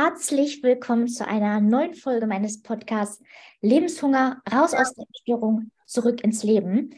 herzlich willkommen zu einer neuen Folge meines Podcasts Lebenshunger, raus aus der Störung, zurück ins Leben.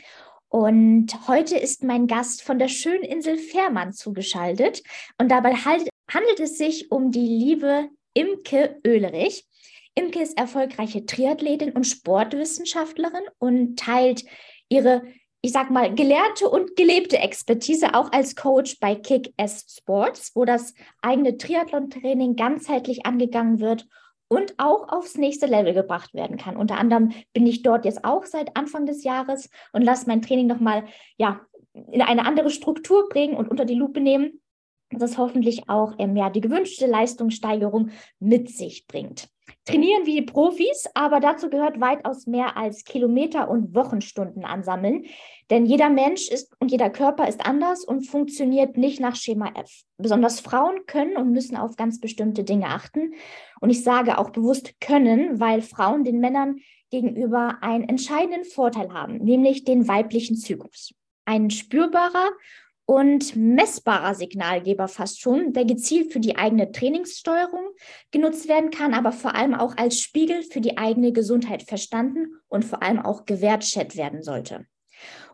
Und heute ist mein Gast von der schönen Insel Fährmann zugeschaltet. Und dabei handelt es sich um die liebe Imke Oehlerich. Imke ist erfolgreiche Triathletin und Sportwissenschaftlerin und teilt ihre ich sag mal, gelernte und gelebte Expertise auch als Coach bei Kick-Ass Sports, wo das eigene Triathlon-Training ganzheitlich angegangen wird und auch aufs nächste Level gebracht werden kann. Unter anderem bin ich dort jetzt auch seit Anfang des Jahres und lasse mein Training nochmal ja, in eine andere Struktur bringen und unter die Lupe nehmen, dass es hoffentlich auch ähm, ja, die gewünschte Leistungssteigerung mit sich bringt trainieren wie Profis, aber dazu gehört weitaus mehr als Kilometer und Wochenstunden ansammeln. Denn jeder Mensch ist und jeder Körper ist anders und funktioniert nicht nach Schema F. Besonders Frauen können und müssen auf ganz bestimmte Dinge achten. Und ich sage auch bewusst können, weil Frauen den Männern gegenüber einen entscheidenden Vorteil haben, nämlich den weiblichen Zyklus. Ein spürbarer und messbarer Signalgeber fast schon, der gezielt für die eigene Trainingssteuerung genutzt werden kann, aber vor allem auch als Spiegel für die eigene Gesundheit verstanden und vor allem auch gewertschätzt werden sollte.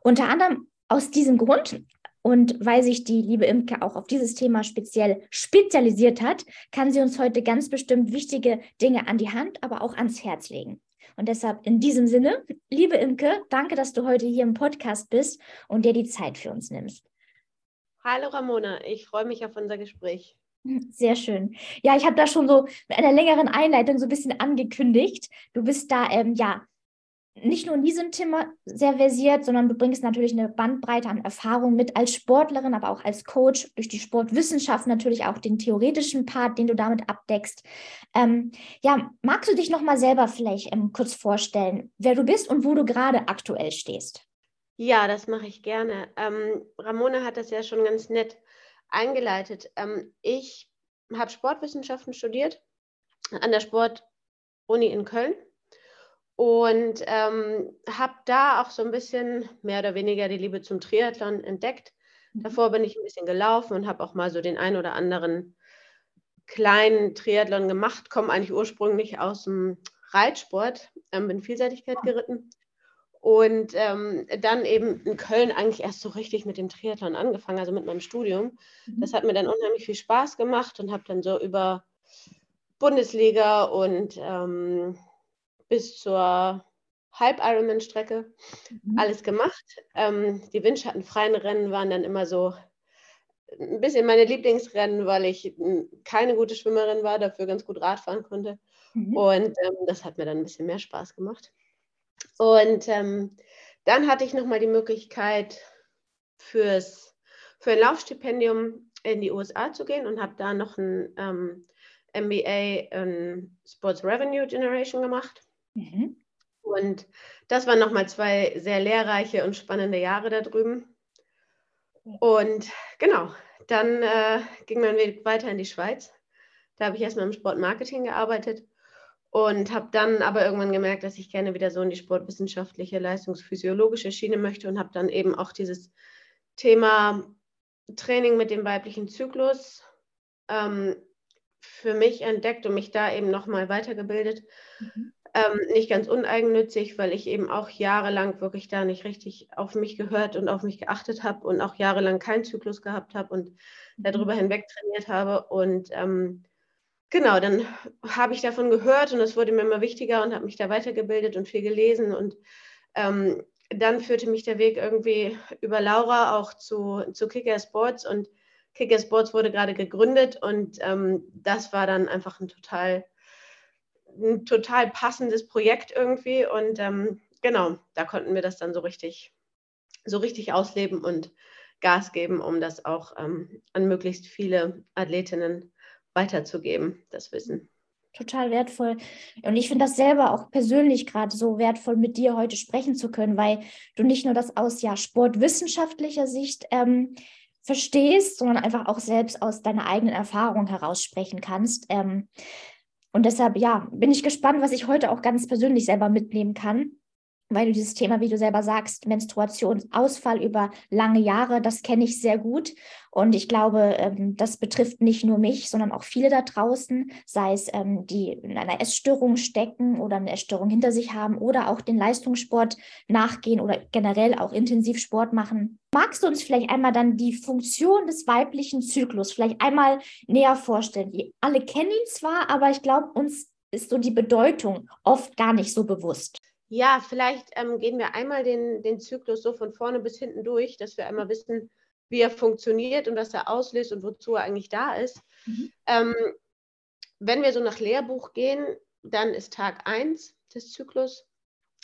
Unter anderem aus diesem Grund und weil sich die liebe Imke auch auf dieses Thema speziell spezialisiert hat, kann sie uns heute ganz bestimmt wichtige Dinge an die Hand, aber auch ans Herz legen. Und deshalb in diesem Sinne, liebe Imke, danke, dass du heute hier im Podcast bist und dir die Zeit für uns nimmst. Hallo Ramona, ich freue mich auf unser Gespräch. Sehr schön. Ja, ich habe da schon so mit einer längeren Einleitung so ein bisschen angekündigt. Du bist da ähm, ja nicht nur in diesem Thema sehr versiert, sondern du bringst natürlich eine Bandbreite an Erfahrung mit als Sportlerin, aber auch als Coach, durch die Sportwissenschaft natürlich auch den theoretischen Part, den du damit abdeckst. Ähm, ja, magst du dich nochmal selber vielleicht ähm, kurz vorstellen, wer du bist und wo du gerade aktuell stehst? Ja, das mache ich gerne. Ähm, Ramona hat das ja schon ganz nett eingeleitet. Ähm, ich habe Sportwissenschaften studiert an der Sportuni in Köln und ähm, habe da auch so ein bisschen mehr oder weniger die Liebe zum Triathlon entdeckt. Mhm. Davor bin ich ein bisschen gelaufen und habe auch mal so den ein oder anderen kleinen Triathlon gemacht, komme eigentlich ursprünglich aus dem Reitsport, ähm, bin Vielseitigkeit geritten und ähm, dann eben in Köln eigentlich erst so richtig mit dem Triathlon angefangen, also mit meinem Studium. Mhm. Das hat mir dann unheimlich viel Spaß gemacht und habe dann so über Bundesliga und ähm, bis zur Halb-Ironman-Strecke mhm. alles gemacht. Ähm, die windschattenfreien Rennen waren dann immer so ein bisschen meine Lieblingsrennen, weil ich keine gute Schwimmerin war, dafür ganz gut Radfahren konnte. Mhm. Und ähm, das hat mir dann ein bisschen mehr Spaß gemacht. Und ähm, dann hatte ich nochmal die Möglichkeit, fürs, für ein Laufstipendium in die USA zu gehen und habe da noch ein ähm, MBA in Sports Revenue Generation gemacht. Mhm. Und das waren nochmal zwei sehr lehrreiche und spannende Jahre da drüben. Und genau, dann äh, ging mein Weg weiter in die Schweiz. Da habe ich erstmal im Sportmarketing gearbeitet und habe dann aber irgendwann gemerkt, dass ich gerne wieder so in die sportwissenschaftliche, leistungsphysiologische Schiene möchte und habe dann eben auch dieses Thema Training mit dem weiblichen Zyklus ähm, für mich entdeckt und mich da eben nochmal weitergebildet. Mhm. Ähm, nicht ganz uneigennützig, weil ich eben auch jahrelang wirklich da nicht richtig auf mich gehört und auf mich geachtet habe und auch jahrelang keinen Zyklus gehabt habe und mhm. darüber hinweg trainiert habe. Und ähm, Genau, dann habe ich davon gehört und es wurde mir immer wichtiger und habe mich da weitergebildet und viel gelesen. Und ähm, dann führte mich der Weg irgendwie über Laura auch zu, zu Kicker Sports und Kicker Sports wurde gerade gegründet und ähm, das war dann einfach ein total, ein total passendes Projekt irgendwie. Und ähm, genau, da konnten wir das dann so richtig, so richtig ausleben und Gas geben, um das auch ähm, an möglichst viele Athletinnen zu weiterzugeben, das Wissen. Total wertvoll. Und ich finde das selber auch persönlich gerade so wertvoll, mit dir heute sprechen zu können, weil du nicht nur das aus ja, sportwissenschaftlicher Sicht ähm, verstehst, sondern einfach auch selbst aus deiner eigenen Erfahrung heraus sprechen kannst. Ähm, und deshalb, ja, bin ich gespannt, was ich heute auch ganz persönlich selber mitnehmen kann. Weil du dieses Thema, wie du selber sagst, Menstruationsausfall über lange Jahre, das kenne ich sehr gut. Und ich glaube, ähm, das betrifft nicht nur mich, sondern auch viele da draußen, sei es ähm, die in einer Essstörung stecken oder eine Essstörung hinter sich haben oder auch den Leistungssport nachgehen oder generell auch intensiv Sport machen. Magst du uns vielleicht einmal dann die Funktion des weiblichen Zyklus vielleicht einmal näher vorstellen? Die alle kennen ihn zwar, aber ich glaube, uns ist so die Bedeutung oft gar nicht so bewusst. Ja, vielleicht ähm, gehen wir einmal den, den Zyklus so von vorne bis hinten durch, dass wir einmal wissen, wie er funktioniert und was er auslöst und wozu er eigentlich da ist. Mhm. Ähm, wenn wir so nach Lehrbuch gehen, dann ist Tag 1 des Zyklus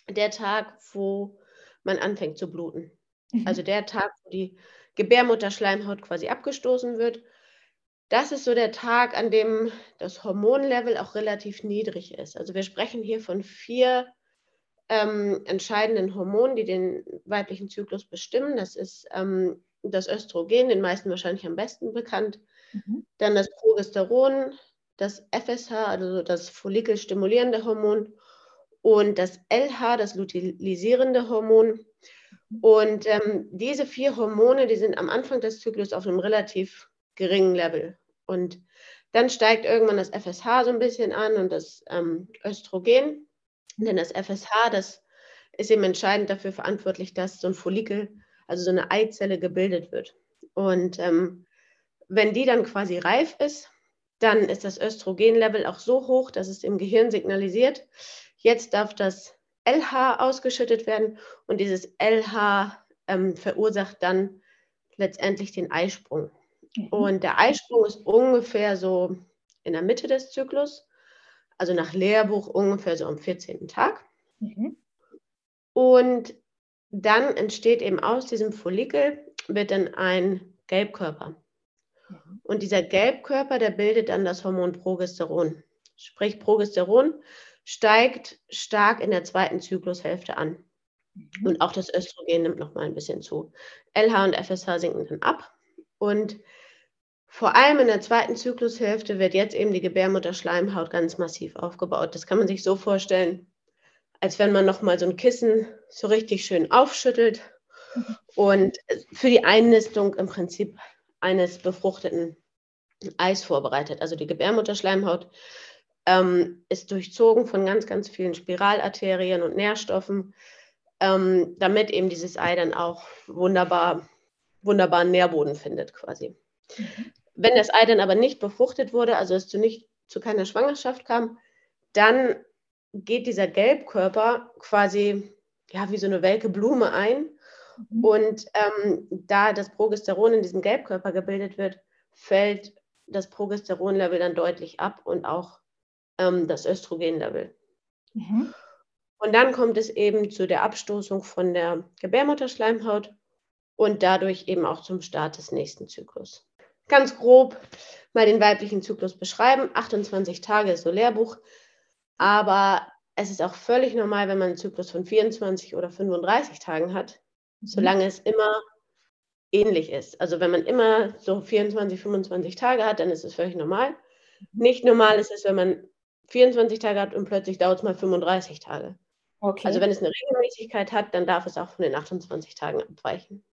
der Tag, wo man anfängt zu bluten. Mhm. Also der Tag, wo die Gebärmutterschleimhaut quasi abgestoßen wird. Das ist so der Tag, an dem das Hormonlevel auch relativ niedrig ist. Also wir sprechen hier von vier ähm, entscheidenden Hormonen, die den weiblichen Zyklus bestimmen. Das ist ähm, das Östrogen, den meisten wahrscheinlich am besten bekannt. Mhm. Dann das Progesteron, das FSH, also das follikelstimulierende Hormon und das LH, das luteilisierende Hormon. Mhm. Und ähm, diese vier Hormone, die sind am Anfang des Zyklus auf einem relativ geringen Level. Und dann steigt irgendwann das FSH so ein bisschen an und das ähm, Östrogen. Denn das FSH, das ist eben entscheidend dafür verantwortlich, dass so ein Follikel, also so eine Eizelle gebildet wird. Und ähm, wenn die dann quasi reif ist, dann ist das Östrogenlevel auch so hoch, dass es im Gehirn signalisiert, jetzt darf das LH ausgeschüttet werden und dieses LH ähm, verursacht dann letztendlich den Eisprung. Mhm. Und der Eisprung ist ungefähr so in der Mitte des Zyklus also nach Lehrbuch ungefähr so am 14. Tag. Mhm. Und dann entsteht eben aus diesem Follikel, wird dann ein Gelbkörper. Mhm. Und dieser Gelbkörper, der bildet dann das Hormon Progesteron. Sprich, Progesteron steigt stark in der zweiten Zyklushälfte an. Mhm. Und auch das Östrogen nimmt noch mal ein bisschen zu. LH und FSH sinken dann ab. Und vor allem in der zweiten Zyklushälfte wird jetzt eben die Gebärmutterschleimhaut ganz massiv aufgebaut. Das kann man sich so vorstellen, als wenn man nochmal so ein Kissen so richtig schön aufschüttelt und für die Einnistung im Prinzip eines befruchteten Eis vorbereitet. Also die Gebärmutterschleimhaut ähm, ist durchzogen von ganz, ganz vielen Spiralarterien und Nährstoffen, ähm, damit eben dieses Ei dann auch wunderbar, wunderbaren Nährboden findet quasi. Mhm. Wenn das Ei dann aber nicht befruchtet wurde, also es zu, nicht, zu keiner Schwangerschaft kam, dann geht dieser Gelbkörper quasi ja, wie so eine welke Blume ein. Mhm. Und ähm, da das Progesteron in diesem Gelbkörper gebildet wird, fällt das Progesteronlevel dann deutlich ab und auch ähm, das Östrogenlevel. Mhm. Und dann kommt es eben zu der Abstoßung von der Gebärmutterschleimhaut und dadurch eben auch zum Start des nächsten Zyklus ganz grob mal den weiblichen Zyklus beschreiben. 28 Tage ist so Lehrbuch, aber es ist auch völlig normal, wenn man einen Zyklus von 24 oder 35 Tagen hat, mhm. solange es immer ähnlich ist. Also wenn man immer so 24, 25 Tage hat, dann ist es völlig normal. Mhm. Nicht normal ist es, wenn man 24 Tage hat und plötzlich dauert es mal 35 Tage. Okay. Also wenn es eine Regelmäßigkeit hat, dann darf es auch von den 28 Tagen abweichen.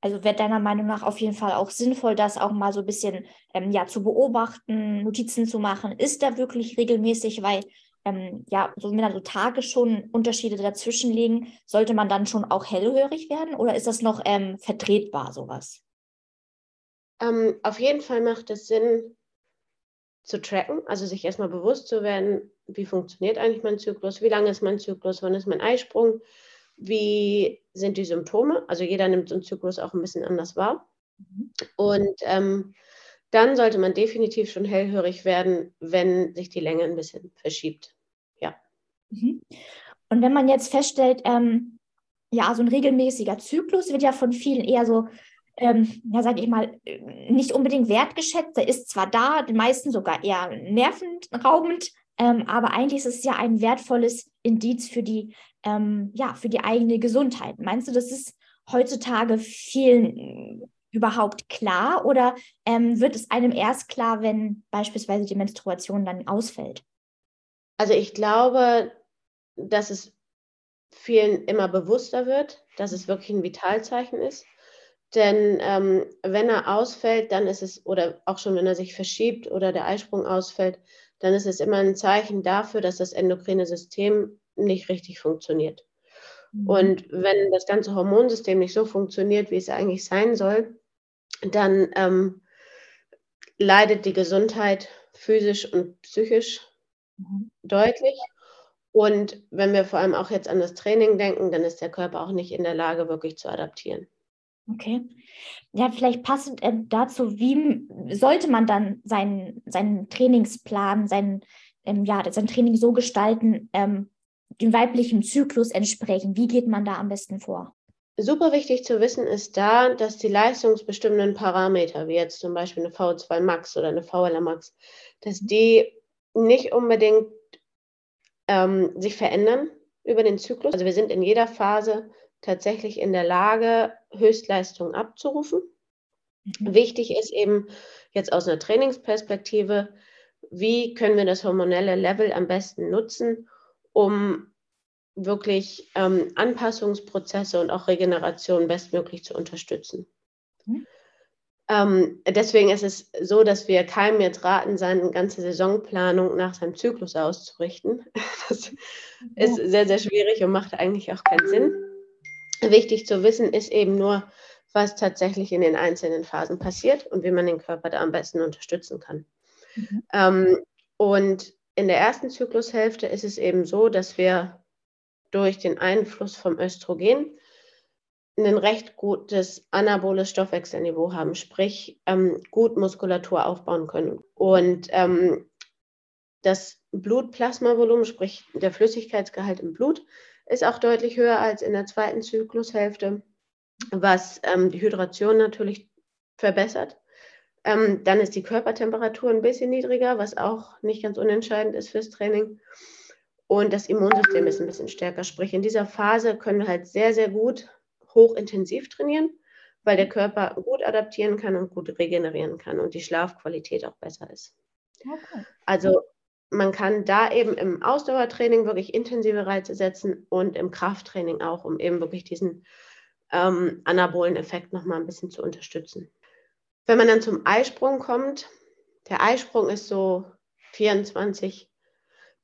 Also wäre deiner Meinung nach auf jeden Fall auch sinnvoll, das auch mal so ein bisschen ähm, ja, zu beobachten, Notizen zu machen. Ist da wirklich regelmäßig, weil ähm, ja, so wenn da so Tage schon Unterschiede dazwischen liegen, sollte man dann schon auch hellhörig werden oder ist das noch ähm, vertretbar, sowas? Ähm, auf jeden Fall macht es Sinn zu tracken, also sich erstmal bewusst zu werden, wie funktioniert eigentlich mein Zyklus, wie lange ist mein Zyklus, wann ist mein Eisprung, wie sind die Symptome? Also jeder nimmt so einen Zyklus auch ein bisschen anders wahr. Und ähm, dann sollte man definitiv schon hellhörig werden, wenn sich die Länge ein bisschen verschiebt. Ja. Mhm. Und wenn man jetzt feststellt, ähm, ja, so ein regelmäßiger Zyklus wird ja von vielen eher so, ähm, ja, sage ich mal, nicht unbedingt wertgeschätzt. Der ist zwar da, den meisten sogar eher nervenraubend, ähm, aber eigentlich ist es ja ein wertvolles Indiz für die ähm, ja, für die eigene Gesundheit. Meinst du, das ist heutzutage vielen überhaupt klar oder ähm, wird es einem erst klar, wenn beispielsweise die Menstruation dann ausfällt? Also ich glaube, dass es vielen immer bewusster wird, dass es wirklich ein Vitalzeichen ist. Denn ähm, wenn er ausfällt, dann ist es, oder auch schon wenn er sich verschiebt oder der Eisprung ausfällt, dann ist es immer ein Zeichen dafür, dass das endokrine System nicht richtig funktioniert. Mhm. Und wenn das ganze Hormonsystem nicht so funktioniert, wie es eigentlich sein soll, dann ähm, leidet die Gesundheit physisch und psychisch mhm. deutlich. Und wenn wir vor allem auch jetzt an das Training denken, dann ist der Körper auch nicht in der Lage, wirklich zu adaptieren. Okay. Ja, vielleicht passend äh, dazu, wie sollte man dann seinen, seinen Trainingsplan, sein, ähm, ja, sein Training so gestalten, ähm, dem weiblichen Zyklus entsprechen? Wie geht man da am besten vor? Super wichtig zu wissen ist da, dass die leistungsbestimmenden Parameter, wie jetzt zum Beispiel eine V2 Max oder eine VLR Max, dass die nicht unbedingt ähm, sich verändern über den Zyklus. Also wir sind in jeder Phase tatsächlich in der Lage, Höchstleistungen abzurufen. Mhm. Wichtig ist eben jetzt aus einer Trainingsperspektive, wie können wir das hormonelle Level am besten nutzen, um wirklich ähm, Anpassungsprozesse und auch Regeneration bestmöglich zu unterstützen. Mhm. Ähm, deswegen ist es so, dass wir keinem jetzt raten, seine ganze Saisonplanung nach seinem Zyklus auszurichten. Das ist sehr, sehr schwierig und macht eigentlich auch keinen Sinn. Wichtig zu wissen ist eben nur, was tatsächlich in den einzelnen Phasen passiert und wie man den Körper da am besten unterstützen kann. Mhm. Ähm, und in der ersten Zyklushälfte ist es eben so, dass wir durch den Einfluss vom Östrogen ein recht gutes anaboles Stoffwechselniveau haben, sprich ähm, gut Muskulatur aufbauen können. Und ähm, das Blutplasmavolumen, sprich der Flüssigkeitsgehalt im Blut, ist auch deutlich höher als in der zweiten Zyklushälfte, was ähm, die Hydration natürlich verbessert. Ähm, dann ist die Körpertemperatur ein bisschen niedriger, was auch nicht ganz unentscheidend ist fürs Training. Und das Immunsystem ist ein bisschen stärker. Sprich, in dieser Phase können wir halt sehr, sehr gut hochintensiv trainieren, weil der Körper gut adaptieren kann und gut regenerieren kann und die Schlafqualität auch besser ist. Okay. Also man kann da eben im Ausdauertraining wirklich intensive Reize setzen und im Krafttraining auch, um eben wirklich diesen ähm, anabolen Effekt nochmal ein bisschen zu unterstützen. Wenn man dann zum Eisprung kommt, der Eisprung ist so 24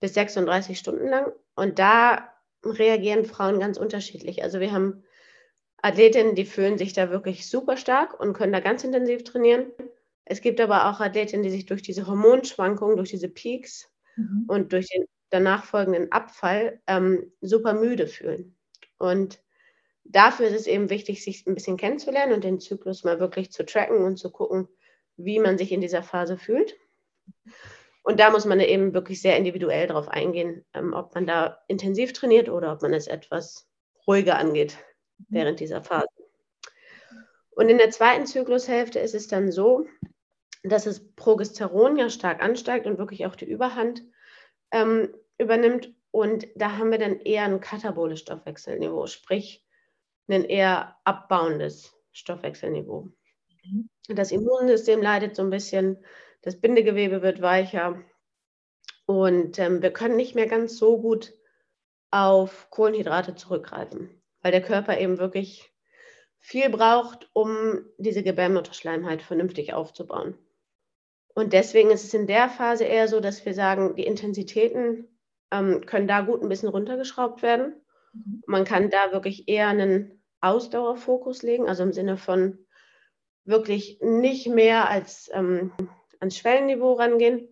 bis 36 Stunden lang und da reagieren Frauen ganz unterschiedlich. Also wir haben Athletinnen, die fühlen sich da wirklich super stark und können da ganz intensiv trainieren. Es gibt aber auch Athletinnen, die sich durch diese Hormonschwankungen, durch diese Peaks mhm. und durch den danach folgenden Abfall ähm, super müde fühlen. Und dafür ist es eben wichtig, sich ein bisschen kennenzulernen und den Zyklus mal wirklich zu tracken und zu gucken, wie man sich in dieser Phase fühlt. Und da muss man eben wirklich sehr individuell darauf eingehen, ähm, ob man da intensiv trainiert oder ob man es etwas ruhiger angeht während dieser Phase. Und in der zweiten Zyklushälfte ist es dann so, dass das Progesteron ja stark ansteigt und wirklich auch die Überhand ähm, übernimmt. Und da haben wir dann eher ein kataboles Stoffwechselniveau, sprich ein eher abbauendes Stoffwechselniveau. Mhm. Das Immunsystem leidet so ein bisschen, das Bindegewebe wird weicher und ähm, wir können nicht mehr ganz so gut auf Kohlenhydrate zurückgreifen, weil der Körper eben wirklich viel braucht, um diese Gebärmutterschleimhaut vernünftig aufzubauen. Und deswegen ist es in der Phase eher so, dass wir sagen, die Intensitäten ähm, können da gut ein bisschen runtergeschraubt werden. Mhm. Man kann da wirklich eher einen Ausdauerfokus legen, also im Sinne von wirklich nicht mehr als ähm, ans Schwellenniveau rangehen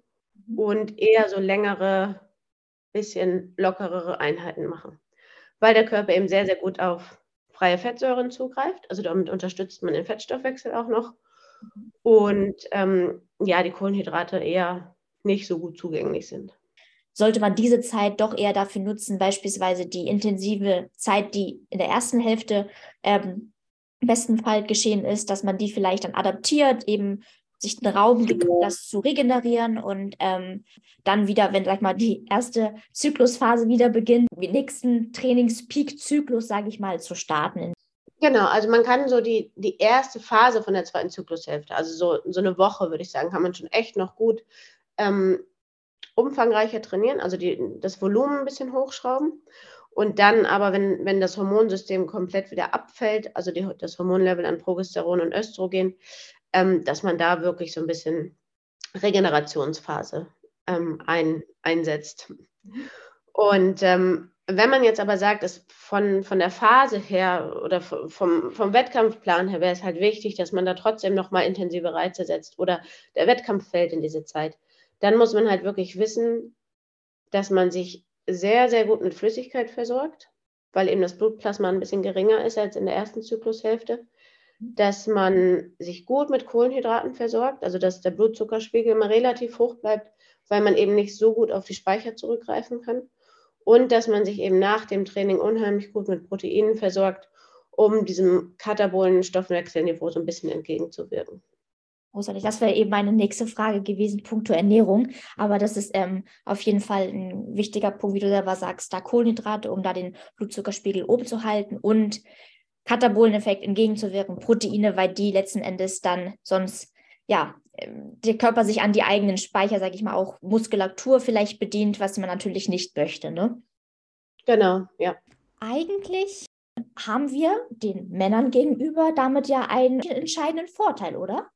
mhm. und eher so längere, bisschen lockerere Einheiten machen. Weil der Körper eben sehr, sehr gut auf freie Fettsäuren zugreift. Also damit unterstützt man den Fettstoffwechsel auch noch. Mhm. Und ähm, ja, die Kohlenhydrate eher nicht so gut zugänglich sind sollte man diese Zeit doch eher dafür nutzen, beispielsweise die intensive Zeit, die in der ersten Hälfte ähm, im besten Fall geschehen ist, dass man die vielleicht dann adaptiert, eben sich einen Raum gibt, das zu regenerieren und ähm, dann wieder, wenn, sag mal, die erste Zyklusphase wieder beginnt, den nächsten Trainingspeak-Zyklus, sage ich mal, zu starten. Genau, also man kann so die, die erste Phase von der zweiten Zyklushälfte, also so, so eine Woche, würde ich sagen, kann man schon echt noch gut ähm, umfangreicher trainieren, also die, das Volumen ein bisschen hochschrauben. Und dann aber, wenn, wenn das Hormonsystem komplett wieder abfällt, also die, das Hormonlevel an Progesteron und Östrogen, ähm, dass man da wirklich so ein bisschen Regenerationsphase ähm, ein, einsetzt. Und ähm, wenn man jetzt aber sagt, dass von, von der Phase her oder vom, vom Wettkampfplan her wäre es halt wichtig, dass man da trotzdem nochmal intensive Reize setzt oder der Wettkampf fällt in diese Zeit, dann muss man halt wirklich wissen, dass man sich sehr, sehr gut mit Flüssigkeit versorgt, weil eben das Blutplasma ein bisschen geringer ist als in der ersten Zyklushälfte, dass man sich gut mit Kohlenhydraten versorgt, also dass der Blutzuckerspiegel immer relativ hoch bleibt, weil man eben nicht so gut auf die Speicher zurückgreifen kann und dass man sich eben nach dem Training unheimlich gut mit Proteinen versorgt, um diesem katabolen Stoffwechselniveau so ein bisschen entgegenzuwirken. Großartig. Das wäre eben meine nächste Frage gewesen, punkto Ernährung. Aber das ist ähm, auf jeden Fall ein wichtiger Punkt, wie du selber sagst, da Kohlenhydrate, um da den Blutzuckerspiegel oben zu halten und Kataboleneffekt entgegenzuwirken, Proteine, weil die letzten Endes dann sonst, ja, ähm, der Körper sich an die eigenen Speicher, sage ich mal, auch Muskulatur vielleicht bedient, was man natürlich nicht möchte, ne? Genau, ja. Eigentlich haben wir den Männern gegenüber damit ja einen entscheidenden Vorteil, oder?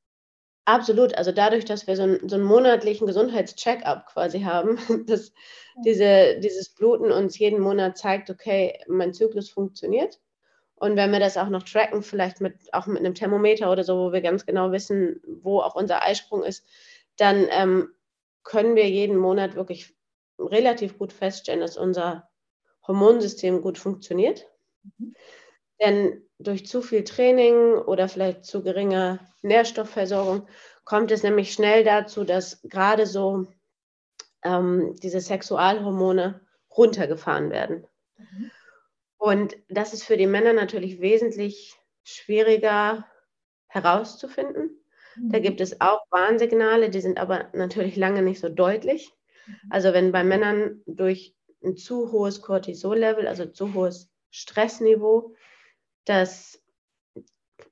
Absolut. Also dadurch, dass wir so einen, so einen monatlichen Gesundheitscheck-up quasi haben, dass diese, dieses Bluten uns jeden Monat zeigt, okay, mein Zyklus funktioniert. Und wenn wir das auch noch tracken, vielleicht mit, auch mit einem Thermometer oder so, wo wir ganz genau wissen, wo auch unser Eisprung ist, dann ähm, können wir jeden Monat wirklich relativ gut feststellen, dass unser Hormonsystem gut funktioniert. Mhm. Denn durch zu viel Training oder vielleicht zu geringe Nährstoffversorgung kommt es nämlich schnell dazu, dass gerade so ähm, diese Sexualhormone runtergefahren werden. Mhm. Und das ist für die Männer natürlich wesentlich schwieriger herauszufinden. Mhm. Da gibt es auch Warnsignale, die sind aber natürlich lange nicht so deutlich. Mhm. Also wenn bei Männern durch ein zu hohes Cortisol-Level, also zu hohes Stressniveau, das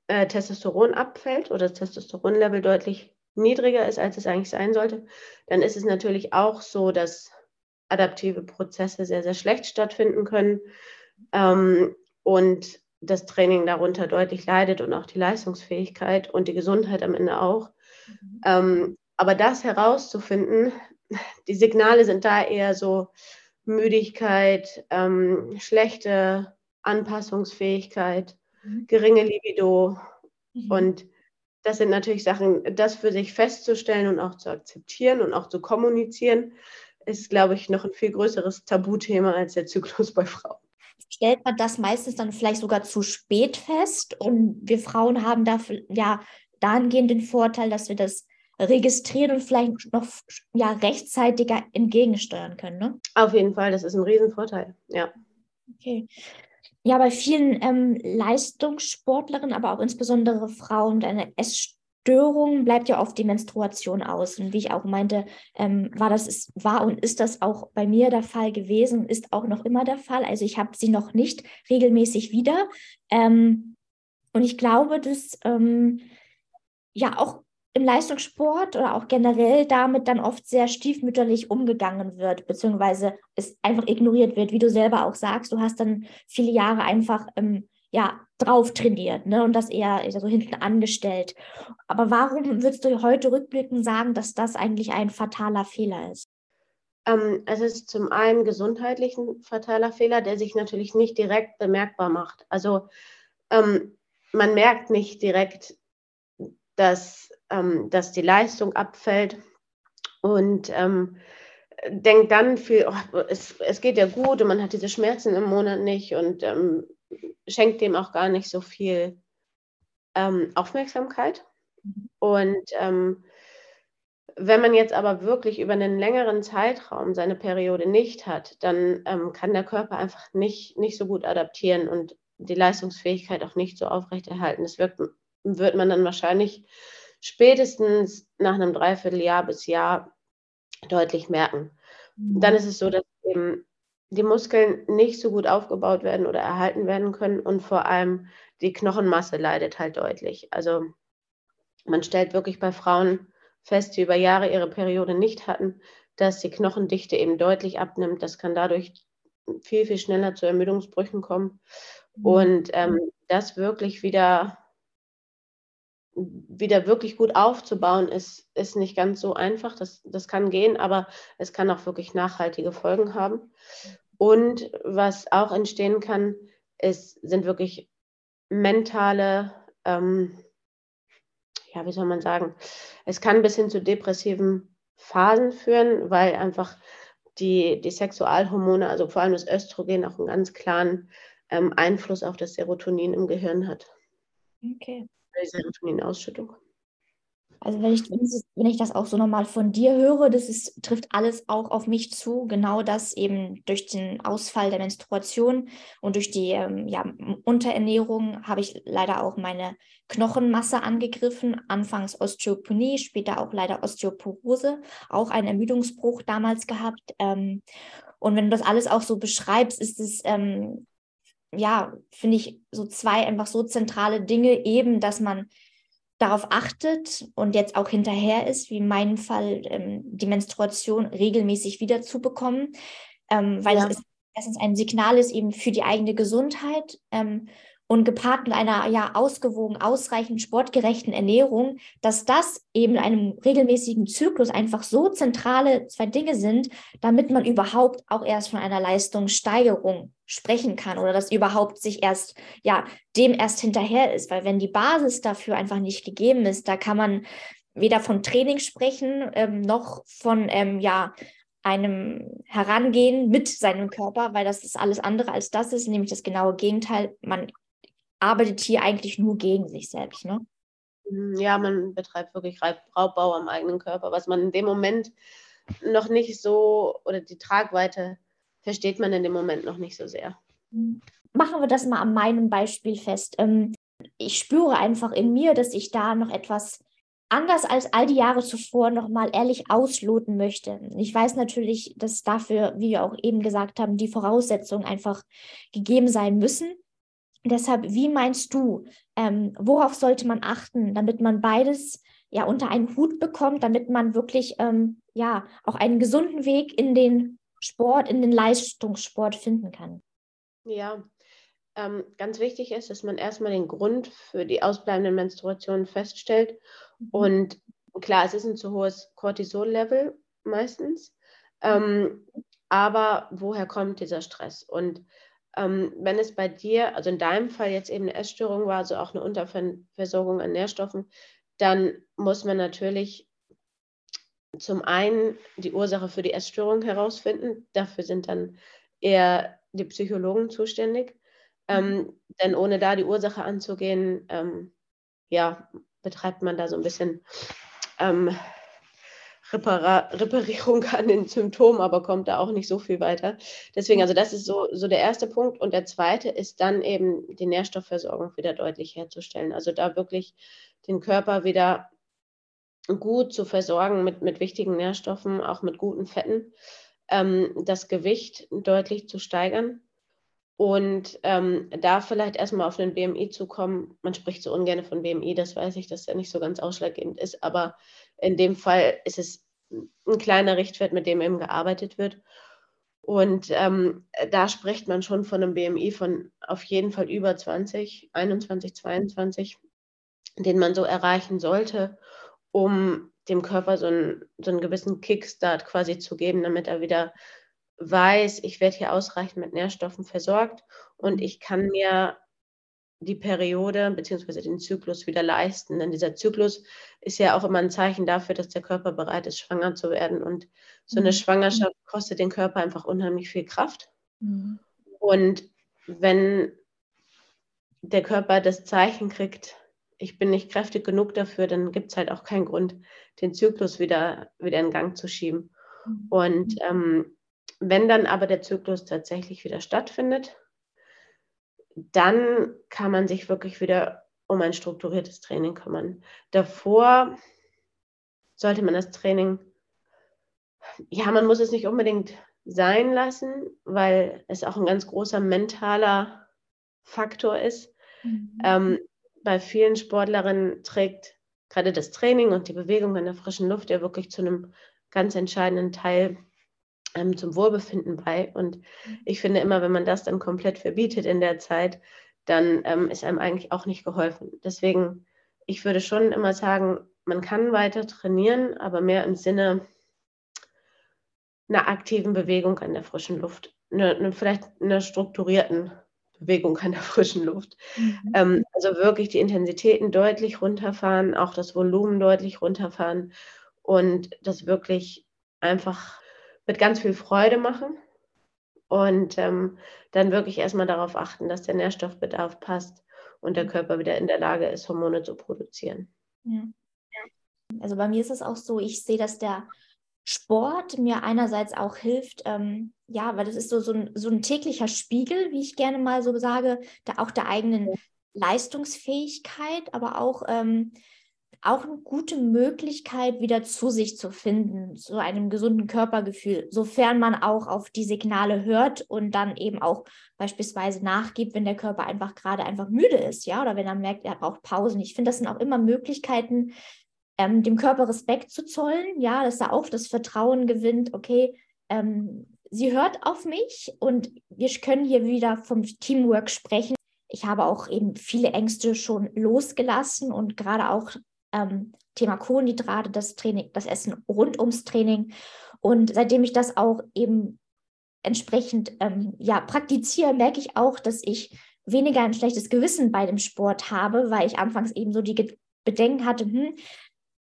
äh, Testosteron abfällt oder das Testosteronlevel deutlich niedriger ist, als es eigentlich sein sollte, dann ist es natürlich auch so, dass adaptive Prozesse sehr, sehr schlecht stattfinden können ähm, und das Training darunter deutlich leidet und auch die Leistungsfähigkeit und die Gesundheit am Ende auch. Mhm. Ähm, aber das herauszufinden, die Signale sind da eher so Müdigkeit, ähm, schlechte Anpassungsfähigkeit, mhm. geringe Libido. Mhm. Und das sind natürlich Sachen, das für sich festzustellen und auch zu akzeptieren und auch zu kommunizieren, ist, glaube ich, noch ein viel größeres Tabuthema als der Zyklus bei Frauen. Stellt man das meistens dann vielleicht sogar zu spät fest und wir Frauen haben da ja dahingehend den Vorteil, dass wir das registrieren und vielleicht noch ja, rechtzeitiger entgegensteuern können. Ne? Auf jeden Fall, das ist ein Riesenvorteil, ja. Okay. Ja, bei vielen ähm, Leistungssportlerinnen, aber auch insbesondere Frauen mit einer Essstörung bleibt ja oft die Menstruation aus. Und wie ich auch meinte, ähm, war das ist, war und ist das auch bei mir der Fall gewesen ist auch noch immer der Fall. Also ich habe sie noch nicht regelmäßig wieder. Ähm, und ich glaube, dass ähm, ja auch im Leistungssport oder auch generell damit dann oft sehr stiefmütterlich umgegangen wird, beziehungsweise es einfach ignoriert wird, wie du selber auch sagst. Du hast dann viele Jahre einfach ähm, ja, drauf trainiert ne? und das eher so hinten angestellt. Aber warum würdest du heute rückblickend sagen, dass das eigentlich ein fataler Fehler ist? Ähm, es ist zum einen gesundheitlich ein fataler Fehler, der sich natürlich nicht direkt bemerkbar macht. Also ähm, man merkt nicht direkt, dass ähm, dass die Leistung abfällt und ähm, denkt dann viel, oh, es, es geht ja gut und man hat diese Schmerzen im Monat nicht und ähm, schenkt dem auch gar nicht so viel ähm, Aufmerksamkeit. Mhm. Und ähm, wenn man jetzt aber wirklich über einen längeren Zeitraum seine Periode nicht hat, dann ähm, kann der Körper einfach nicht, nicht so gut adaptieren und die Leistungsfähigkeit auch nicht so aufrechterhalten. Das wird, wird man dann wahrscheinlich spätestens nach einem Dreivierteljahr bis Jahr deutlich merken. Mhm. Dann ist es so, dass eben die Muskeln nicht so gut aufgebaut werden oder erhalten werden können und vor allem die Knochenmasse leidet halt deutlich. Also man stellt wirklich bei Frauen fest, die über Jahre ihre Periode nicht hatten, dass die Knochendichte eben deutlich abnimmt. Das kann dadurch viel, viel schneller zu Ermüdungsbrüchen kommen. Mhm. Und ähm, das wirklich wieder, wieder wirklich gut aufzubauen, ist, ist nicht ganz so einfach. Das, das kann gehen, aber es kann auch wirklich nachhaltige Folgen haben. Und was auch entstehen kann, ist, sind wirklich mentale, ähm, ja, wie soll man sagen, es kann bis hin zu depressiven Phasen führen, weil einfach die, die Sexualhormone, also vor allem das Östrogen, auch einen ganz klaren ähm, Einfluss auf das Serotonin im Gehirn hat. Okay. Serotoninausschüttung. Also wenn ich, wenn ich das auch so nochmal von dir höre, das ist, trifft alles auch auf mich zu. Genau das eben durch den Ausfall der Menstruation und durch die ähm, ja, Unterernährung habe ich leider auch meine Knochenmasse angegriffen. Anfangs Osteopenie, später auch leider Osteoporose, auch einen Ermüdungsbruch damals gehabt. Ähm, und wenn du das alles auch so beschreibst, ist es ähm, ja, finde ich, so zwei einfach so zentrale Dinge, eben, dass man darauf achtet und jetzt auch hinterher ist, wie in meinem Fall, ähm, die Menstruation regelmäßig wiederzubekommen, ähm, weil ja. es erstens ein Signal ist eben für die eigene Gesundheit ähm, und gepaart mit einer ja ausgewogen, ausreichend sportgerechten Ernährung, dass das eben einem regelmäßigen Zyklus einfach so zentrale zwei Dinge sind, damit man überhaupt auch erst von einer Leistungssteigerung sprechen kann oder dass überhaupt sich erst ja dem erst hinterher ist, weil wenn die Basis dafür einfach nicht gegeben ist, da kann man weder von Training sprechen ähm, noch von ähm, ja einem Herangehen mit seinem Körper, weil das ist alles andere als das ist, nämlich das genaue Gegenteil. Man arbeitet hier eigentlich nur gegen sich selbst, ne? Mhm, ja, man betreibt wirklich Raubbau am eigenen Körper, was man in dem Moment noch nicht so, oder die Tragweite versteht man in dem Moment noch nicht so sehr. Machen wir das mal an meinem Beispiel fest. Ähm, ich spüre einfach in mir, dass ich da noch etwas anders als all die Jahre zuvor nochmal ehrlich ausloten möchte. Ich weiß natürlich, dass dafür, wie wir auch eben gesagt haben, die Voraussetzungen einfach gegeben sein müssen. Deshalb, wie meinst du, ähm, worauf sollte man achten, damit man beides ja unter einen Hut bekommt, damit man wirklich ähm, ja auch einen gesunden Weg in den Sport, in den Leistungssport finden kann? Ja, ähm, ganz wichtig ist, dass man erstmal den Grund für die ausbleibenden Menstruationen feststellt. Mhm. Und klar, es ist ein zu hohes Cortisol-Level meistens. Ähm, aber woher kommt dieser Stress? Und ähm, wenn es bei dir, also in deinem Fall jetzt eben eine Essstörung war, also auch eine Unterversorgung an Nährstoffen, dann muss man natürlich zum einen die Ursache für die Essstörung herausfinden. Dafür sind dann eher die Psychologen zuständig. Ähm, mhm. denn ohne da die Ursache anzugehen, ähm, ja, betreibt man da so ein bisschen ähm, Repara Reparierung an den Symptomen, aber kommt da auch nicht so viel weiter. Deswegen, also das ist so, so der erste Punkt. Und der zweite ist dann eben die Nährstoffversorgung wieder deutlich herzustellen. Also da wirklich den Körper wieder gut zu versorgen mit, mit wichtigen Nährstoffen, auch mit guten Fetten, ähm, das Gewicht deutlich zu steigern. Und ähm, da vielleicht erstmal auf den BMI zu kommen, man spricht so ungern von BMI, das weiß ich, dass er nicht so ganz ausschlaggebend ist, aber in dem Fall ist es ein kleiner Richtwert, mit dem eben gearbeitet wird. Und ähm, da spricht man schon von einem BMI von auf jeden Fall über 20, 21, 22, den man so erreichen sollte, um dem Körper so einen, so einen gewissen Kickstart quasi zu geben, damit er wieder weiß, ich werde hier ausreichend mit Nährstoffen versorgt und ich kann mir die Periode bzw. den Zyklus wieder leisten. Denn dieser Zyklus ist ja auch immer ein Zeichen dafür, dass der Körper bereit ist, schwanger zu werden. Und so eine mhm. Schwangerschaft kostet den Körper einfach unheimlich viel Kraft. Mhm. Und wenn der Körper das Zeichen kriegt, ich bin nicht kräftig genug dafür, dann gibt es halt auch keinen Grund, den Zyklus wieder, wieder in Gang zu schieben. Mhm. Und ähm, wenn dann aber der Zyklus tatsächlich wieder stattfindet, dann kann man sich wirklich wieder um ein strukturiertes Training kümmern. Davor sollte man das Training, ja, man muss es nicht unbedingt sein lassen, weil es auch ein ganz großer mentaler Faktor ist. Mhm. Ähm, bei vielen Sportlerinnen trägt gerade das Training und die Bewegung in der frischen Luft ja wirklich zu einem ganz entscheidenden Teil ähm, zum Wohlbefinden bei. Und ich finde immer, wenn man das dann komplett verbietet in der Zeit, dann ähm, ist einem eigentlich auch nicht geholfen. Deswegen, ich würde schon immer sagen, man kann weiter trainieren, aber mehr im Sinne einer aktiven Bewegung an der frischen Luft, eine, eine, vielleicht einer strukturierten Bewegung an der frischen Luft. Mhm. Ähm, also wirklich die Intensitäten deutlich runterfahren, auch das Volumen deutlich runterfahren und das wirklich einfach mit ganz viel Freude machen und ähm, dann wirklich erstmal darauf achten, dass der Nährstoffbedarf passt und der Körper wieder in der Lage ist, Hormone zu produzieren. Ja. Also bei mir ist es auch so, ich sehe, dass der Sport mir einerseits auch hilft, ähm, ja, weil das ist so, so, ein, so ein täglicher Spiegel, wie ich gerne mal so sage, da auch der eigenen Leistungsfähigkeit, aber auch ähm, auch eine gute Möglichkeit, wieder zu sich zu finden, zu einem gesunden Körpergefühl, sofern man auch auf die Signale hört und dann eben auch beispielsweise nachgibt, wenn der Körper einfach gerade einfach müde ist, ja, oder wenn er merkt, er braucht Pausen. Ich finde, das sind auch immer Möglichkeiten, ähm, dem Körper Respekt zu zollen, ja, dass er auch das Vertrauen gewinnt, okay, ähm, sie hört auf mich und wir können hier wieder vom Teamwork sprechen. Ich habe auch eben viele Ängste schon losgelassen und gerade auch ähm, Thema Kohlenhydrate, das Training, das Essen rund ums Training. Und seitdem ich das auch eben entsprechend ähm, ja, praktiziere, merke ich auch, dass ich weniger ein schlechtes Gewissen bei dem Sport habe, weil ich anfangs eben so die Bedenken hatte, hm,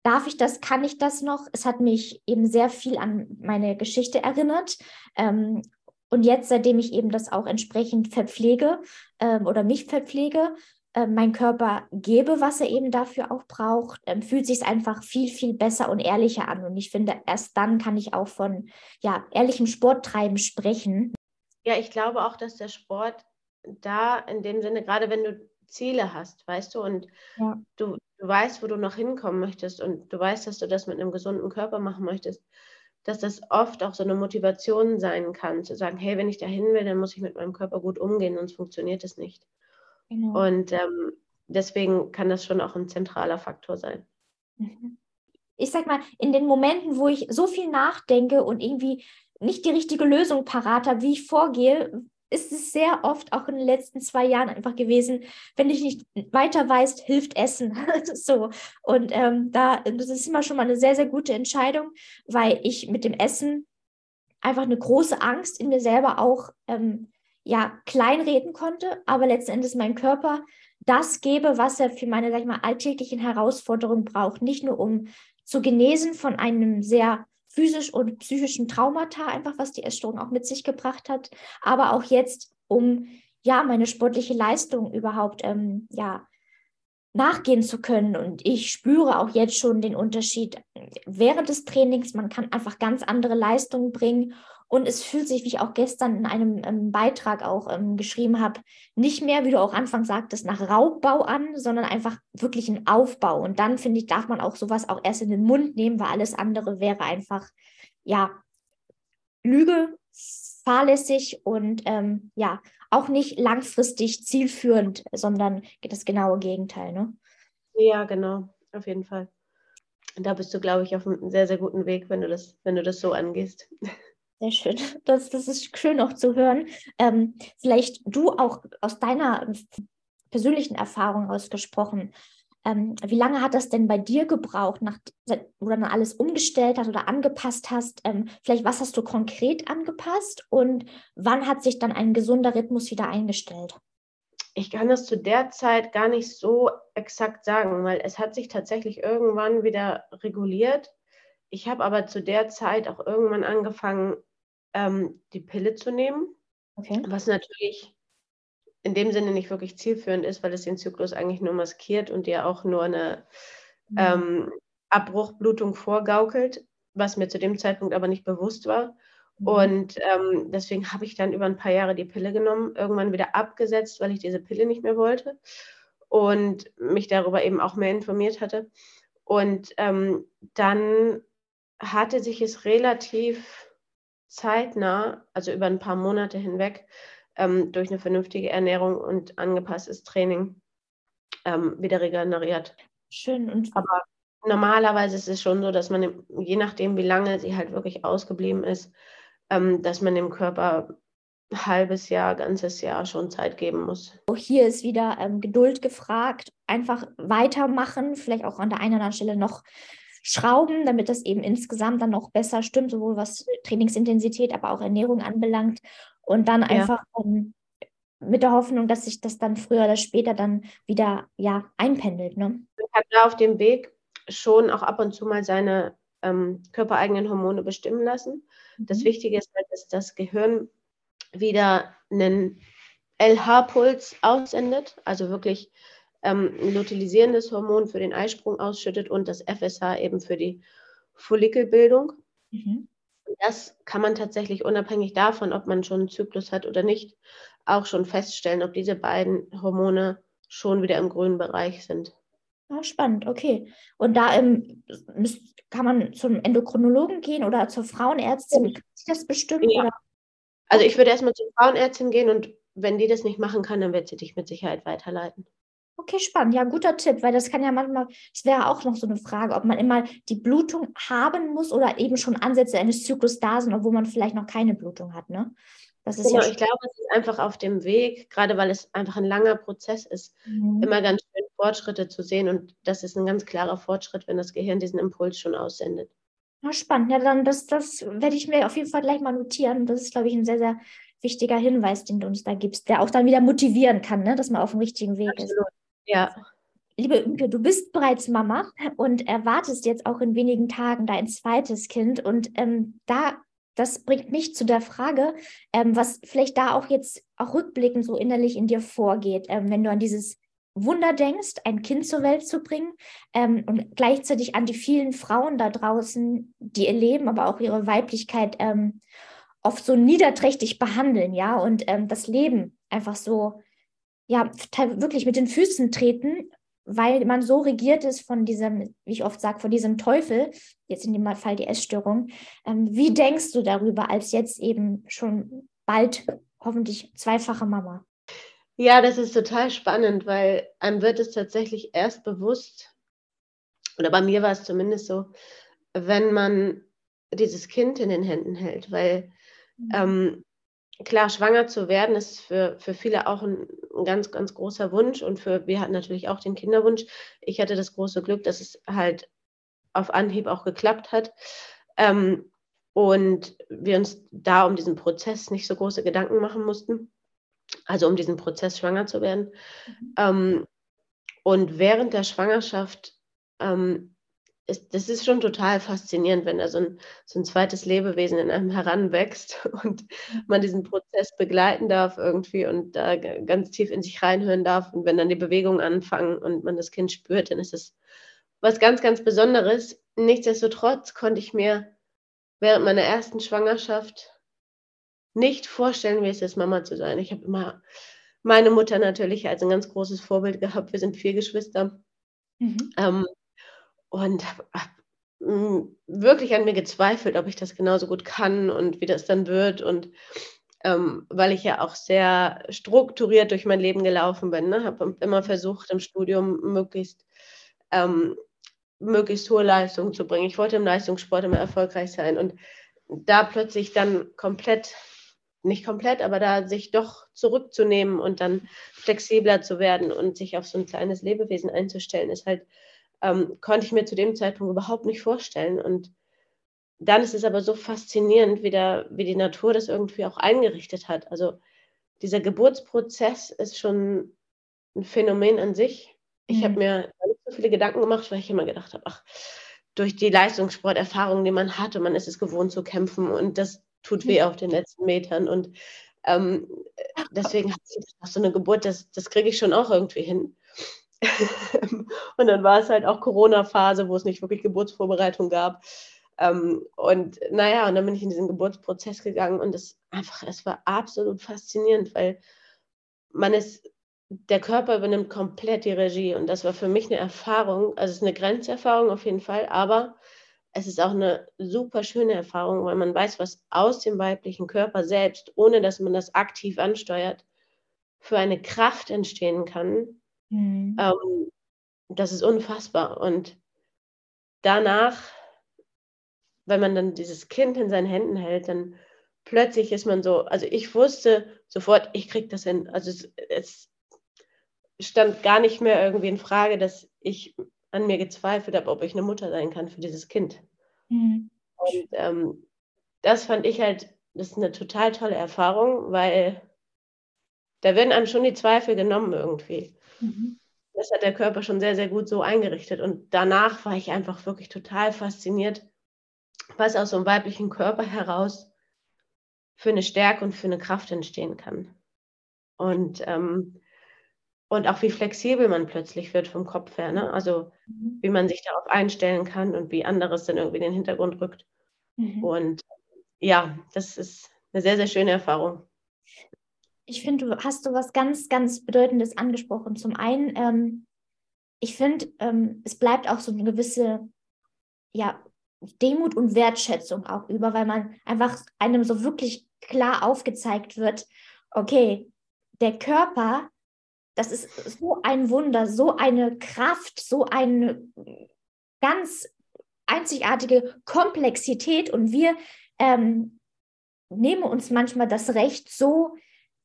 darf ich das, kann ich das noch? Es hat mich eben sehr viel an meine Geschichte erinnert. Ähm, und jetzt, seitdem ich eben das auch entsprechend verpflege ähm, oder mich verpflege, äh, mein Körper gebe, was er eben dafür auch braucht, ähm, fühlt sich es einfach viel, viel besser und ehrlicher an. Und ich finde, erst dann kann ich auch von ja, ehrlichem Sporttreiben sprechen. Ja, ich glaube auch, dass der Sport da in dem Sinne, gerade wenn du Ziele hast, weißt du, und ja. du, du weißt, wo du noch hinkommen möchtest und du weißt, dass du das mit einem gesunden Körper machen möchtest, dass das oft auch so eine Motivation sein kann, zu sagen, hey, wenn ich da hin will, dann muss ich mit meinem Körper gut umgehen, sonst funktioniert es nicht. Genau. Und ähm, deswegen kann das schon auch ein zentraler Faktor sein. Mhm. Ich sag mal, in den Momenten, wo ich so viel nachdenke und irgendwie nicht die richtige Lösung parat habe, wie ich vorgehe, ist es sehr oft auch in den letzten zwei Jahren einfach gewesen, wenn ich nicht weiter weiß, hilft Essen. so. Und ähm, da, das ist immer schon mal eine sehr, sehr gute Entscheidung, weil ich mit dem Essen einfach eine große Angst in mir selber auch ähm, ja, kleinreden konnte, aber letzten Endes mein Körper das gebe, was er für meine, sag ich mal, alltäglichen Herausforderungen braucht. Nicht nur um zu genesen von einem sehr physisch und psychischen Traumata, einfach was die Essstörung auch mit sich gebracht hat, aber auch jetzt, um ja meine sportliche Leistung überhaupt ähm, ja nachgehen zu können. Und ich spüre auch jetzt schon den Unterschied während des Trainings. Man kann einfach ganz andere Leistungen bringen und es fühlt sich, wie ich auch gestern in einem ähm, Beitrag auch ähm, geschrieben habe, nicht mehr, wie du auch anfangs sagtest, nach Raubbau an, sondern einfach wirklich ein Aufbau. Und dann, finde ich, darf man auch sowas auch erst in den Mund nehmen, weil alles andere wäre einfach, ja, Lüge, fahrlässig und ähm, ja, auch nicht langfristig zielführend, sondern das genaue Gegenteil. Ne? Ja, genau, auf jeden Fall. Da bist du, glaube ich, auf einem sehr, sehr guten Weg, wenn du das, wenn du das so angehst. Sehr schön. Das, das ist schön auch zu hören. Ähm, vielleicht du auch aus deiner persönlichen Erfahrung ausgesprochen. Ähm, wie lange hat das denn bei dir gebraucht, nach, wo du dann alles umgestellt hast oder angepasst hast? Ähm, vielleicht was hast du konkret angepasst und wann hat sich dann ein gesunder Rhythmus wieder eingestellt? Ich kann das zu der Zeit gar nicht so exakt sagen, weil es hat sich tatsächlich irgendwann wieder reguliert. Ich habe aber zu der Zeit auch irgendwann angefangen, ähm, die Pille zu nehmen, okay. was natürlich in dem Sinne nicht wirklich zielführend ist, weil es den Zyklus eigentlich nur maskiert und dir auch nur eine mhm. ähm, Abbruchblutung vorgaukelt, was mir zu dem Zeitpunkt aber nicht bewusst war. Mhm. Und ähm, deswegen habe ich dann über ein paar Jahre die Pille genommen, irgendwann wieder abgesetzt, weil ich diese Pille nicht mehr wollte und mich darüber eben auch mehr informiert hatte. Und ähm, dann hatte sich es relativ zeitnah, also über ein paar Monate hinweg, ähm, durch eine vernünftige Ernährung und angepasstes Training ähm, wieder regeneriert. Schön. Und Aber normalerweise ist es schon so, dass man, je nachdem, wie lange sie halt wirklich ausgeblieben ist, ähm, dass man dem Körper ein halbes Jahr, ganzes Jahr schon Zeit geben muss. Auch hier ist wieder ähm, Geduld gefragt, einfach weitermachen, vielleicht auch an der einen oder anderen Stelle noch schrauben, damit das eben insgesamt dann noch besser stimmt, sowohl was Trainingsintensität, aber auch Ernährung anbelangt. Und dann einfach ja. um, mit der Hoffnung, dass sich das dann früher oder später dann wieder ja, einpendelt. Ne? Man kann da auf dem Weg schon auch ab und zu mal seine ähm, körpereigenen Hormone bestimmen lassen. Das mhm. Wichtige ist halt, dass das Gehirn wieder einen LH-Puls aussendet, also wirklich ähm, ein luteilisierendes Hormon für den Eisprung ausschüttet und das FSH eben für die Follikelbildung. Mhm. Das kann man tatsächlich unabhängig davon, ob man schon einen Zyklus hat oder nicht, auch schon feststellen, ob diese beiden Hormone schon wieder im grünen Bereich sind. Ah, spannend, okay. Und da ähm, kann man zum Endokrinologen gehen oder zur Frauenärztin? Kann sie das bestimmen? Ja. Also ich würde erstmal zur Frauenärztin gehen und wenn die das nicht machen kann, dann wird sie dich mit Sicherheit weiterleiten. Okay, spannend. Ja, guter Tipp, weil das kann ja manchmal, es wäre auch noch so eine Frage, ob man immer die Blutung haben muss oder eben schon Ansätze eines Zyklus da sind, obwohl man vielleicht noch keine Blutung hat, ne? Das ist genau, ja ich glaube, es ist einfach auf dem Weg, gerade weil es einfach ein langer Prozess ist, mhm. immer ganz schön Fortschritte zu sehen. Und das ist ein ganz klarer Fortschritt, wenn das Gehirn diesen Impuls schon aussendet. Ja, spannend. Ja, dann das, das werde ich mir auf jeden Fall gleich mal notieren. Das ist, glaube ich, ein sehr, sehr wichtiger Hinweis, den du uns da gibst, der auch dann wieder motivieren kann, ne? dass man auf dem richtigen Weg Absolut. ist. Ja. Liebe Imke, du bist bereits Mama und erwartest jetzt auch in wenigen Tagen dein zweites Kind. Und ähm, da, das bringt mich zu der Frage, ähm, was vielleicht da auch jetzt auch rückblickend so innerlich in dir vorgeht, ähm, wenn du an dieses Wunder denkst, ein Kind zur Welt zu bringen ähm, und gleichzeitig an die vielen Frauen da draußen, die ihr Leben, aber auch ihre Weiblichkeit ähm, oft so niederträchtig behandeln, ja, und ähm, das Leben einfach so ja, wirklich mit den Füßen treten, weil man so regiert ist von diesem, wie ich oft sage, von diesem Teufel, jetzt in dem Fall die Essstörung. Ähm, wie denkst du darüber als jetzt eben schon bald hoffentlich zweifache Mama? Ja, das ist total spannend, weil einem wird es tatsächlich erst bewusst, oder bei mir war es zumindest so, wenn man dieses Kind in den Händen hält, weil mhm. ähm, klar, schwanger zu werden, ist für, für viele auch ein, ein, ganz, ganz großer Wunsch und für wir hatten natürlich auch den Kinderwunsch. Ich hatte das große Glück, dass es halt auf Anhieb auch geklappt hat. Ähm, und wir uns da um diesen Prozess nicht so große Gedanken machen mussten. Also um diesen Prozess schwanger zu werden. Mhm. Ähm, und während der Schwangerschaft ähm, ist, das ist schon total faszinierend, wenn da so ein, so ein zweites Lebewesen in einem heranwächst und man diesen Prozess begleiten darf irgendwie und da ganz tief in sich reinhören darf. Und wenn dann die Bewegungen anfangen und man das Kind spürt, dann ist es was ganz, ganz Besonderes. Nichtsdestotrotz konnte ich mir während meiner ersten Schwangerschaft nicht vorstellen, wie es ist, Mama zu sein. Ich habe immer meine Mutter natürlich als ein ganz großes Vorbild gehabt. Wir sind vier Geschwister. Mhm. Ähm, und habe hm, wirklich an mir gezweifelt, ob ich das genauso gut kann und wie das dann wird. Und ähm, weil ich ja auch sehr strukturiert durch mein Leben gelaufen bin, ne? habe immer versucht, im Studium möglichst, ähm, möglichst hohe Leistungen zu bringen. Ich wollte im Leistungssport immer erfolgreich sein. Und da plötzlich dann komplett, nicht komplett, aber da sich doch zurückzunehmen und dann flexibler zu werden und sich auf so ein kleines Lebewesen einzustellen, ist halt ähm, konnte ich mir zu dem Zeitpunkt überhaupt nicht vorstellen. Und dann ist es aber so faszinierend, wie, der, wie die Natur das irgendwie auch eingerichtet hat. Also dieser Geburtsprozess ist schon ein Phänomen an sich. Ich mhm. habe mir nicht so viele Gedanken gemacht, weil ich immer gedacht habe, ach, durch die Leistungssporterfahrung, die man hatte, man ist es gewohnt zu kämpfen und das tut weh auf den letzten Metern. Und ähm, deswegen hat sich so eine Geburt, das, das kriege ich schon auch irgendwie hin. und dann war es halt auch Corona-Phase, wo es nicht wirklich Geburtsvorbereitung gab. Ähm, und naja, und dann bin ich in diesen Geburtsprozess gegangen und es einfach, es war absolut faszinierend, weil man ist, der Körper übernimmt komplett die Regie und das war für mich eine Erfahrung, also es ist eine Grenzerfahrung auf jeden Fall, aber es ist auch eine super schöne Erfahrung, weil man weiß, was aus dem weiblichen Körper selbst, ohne dass man das aktiv ansteuert, für eine Kraft entstehen kann, Mhm. Ähm, das ist unfassbar. Und danach, wenn man dann dieses Kind in seinen Händen hält, dann plötzlich ist man so, also ich wusste sofort, ich kriege das hin. Also es, es, stand gar nicht mehr irgendwie in Frage, dass ich an mir gezweifelt habe, ob ich eine Mutter sein kann für dieses Kind. Mhm. Und ähm, das fand ich halt, das ist eine total tolle Erfahrung, weil da werden einem schon die Zweifel genommen irgendwie. Mhm. Das hat der Körper schon sehr, sehr gut so eingerichtet. Und danach war ich einfach wirklich total fasziniert, was aus so einem weiblichen Körper heraus für eine Stärke und für eine Kraft entstehen kann. Und, ähm, und auch wie flexibel man plötzlich wird vom Kopf her. Ne? Also mhm. wie man sich darauf einstellen kann und wie anderes dann irgendwie in den Hintergrund rückt. Mhm. Und ja, das ist eine sehr, sehr schöne Erfahrung. Ich finde, du hast so was ganz, ganz Bedeutendes angesprochen. Zum einen, ähm, ich finde, ähm, es bleibt auch so eine gewisse ja, Demut und Wertschätzung auch über, weil man einfach einem so wirklich klar aufgezeigt wird, okay, der Körper, das ist so ein Wunder, so eine Kraft, so eine ganz einzigartige Komplexität und wir ähm, nehmen uns manchmal das Recht so,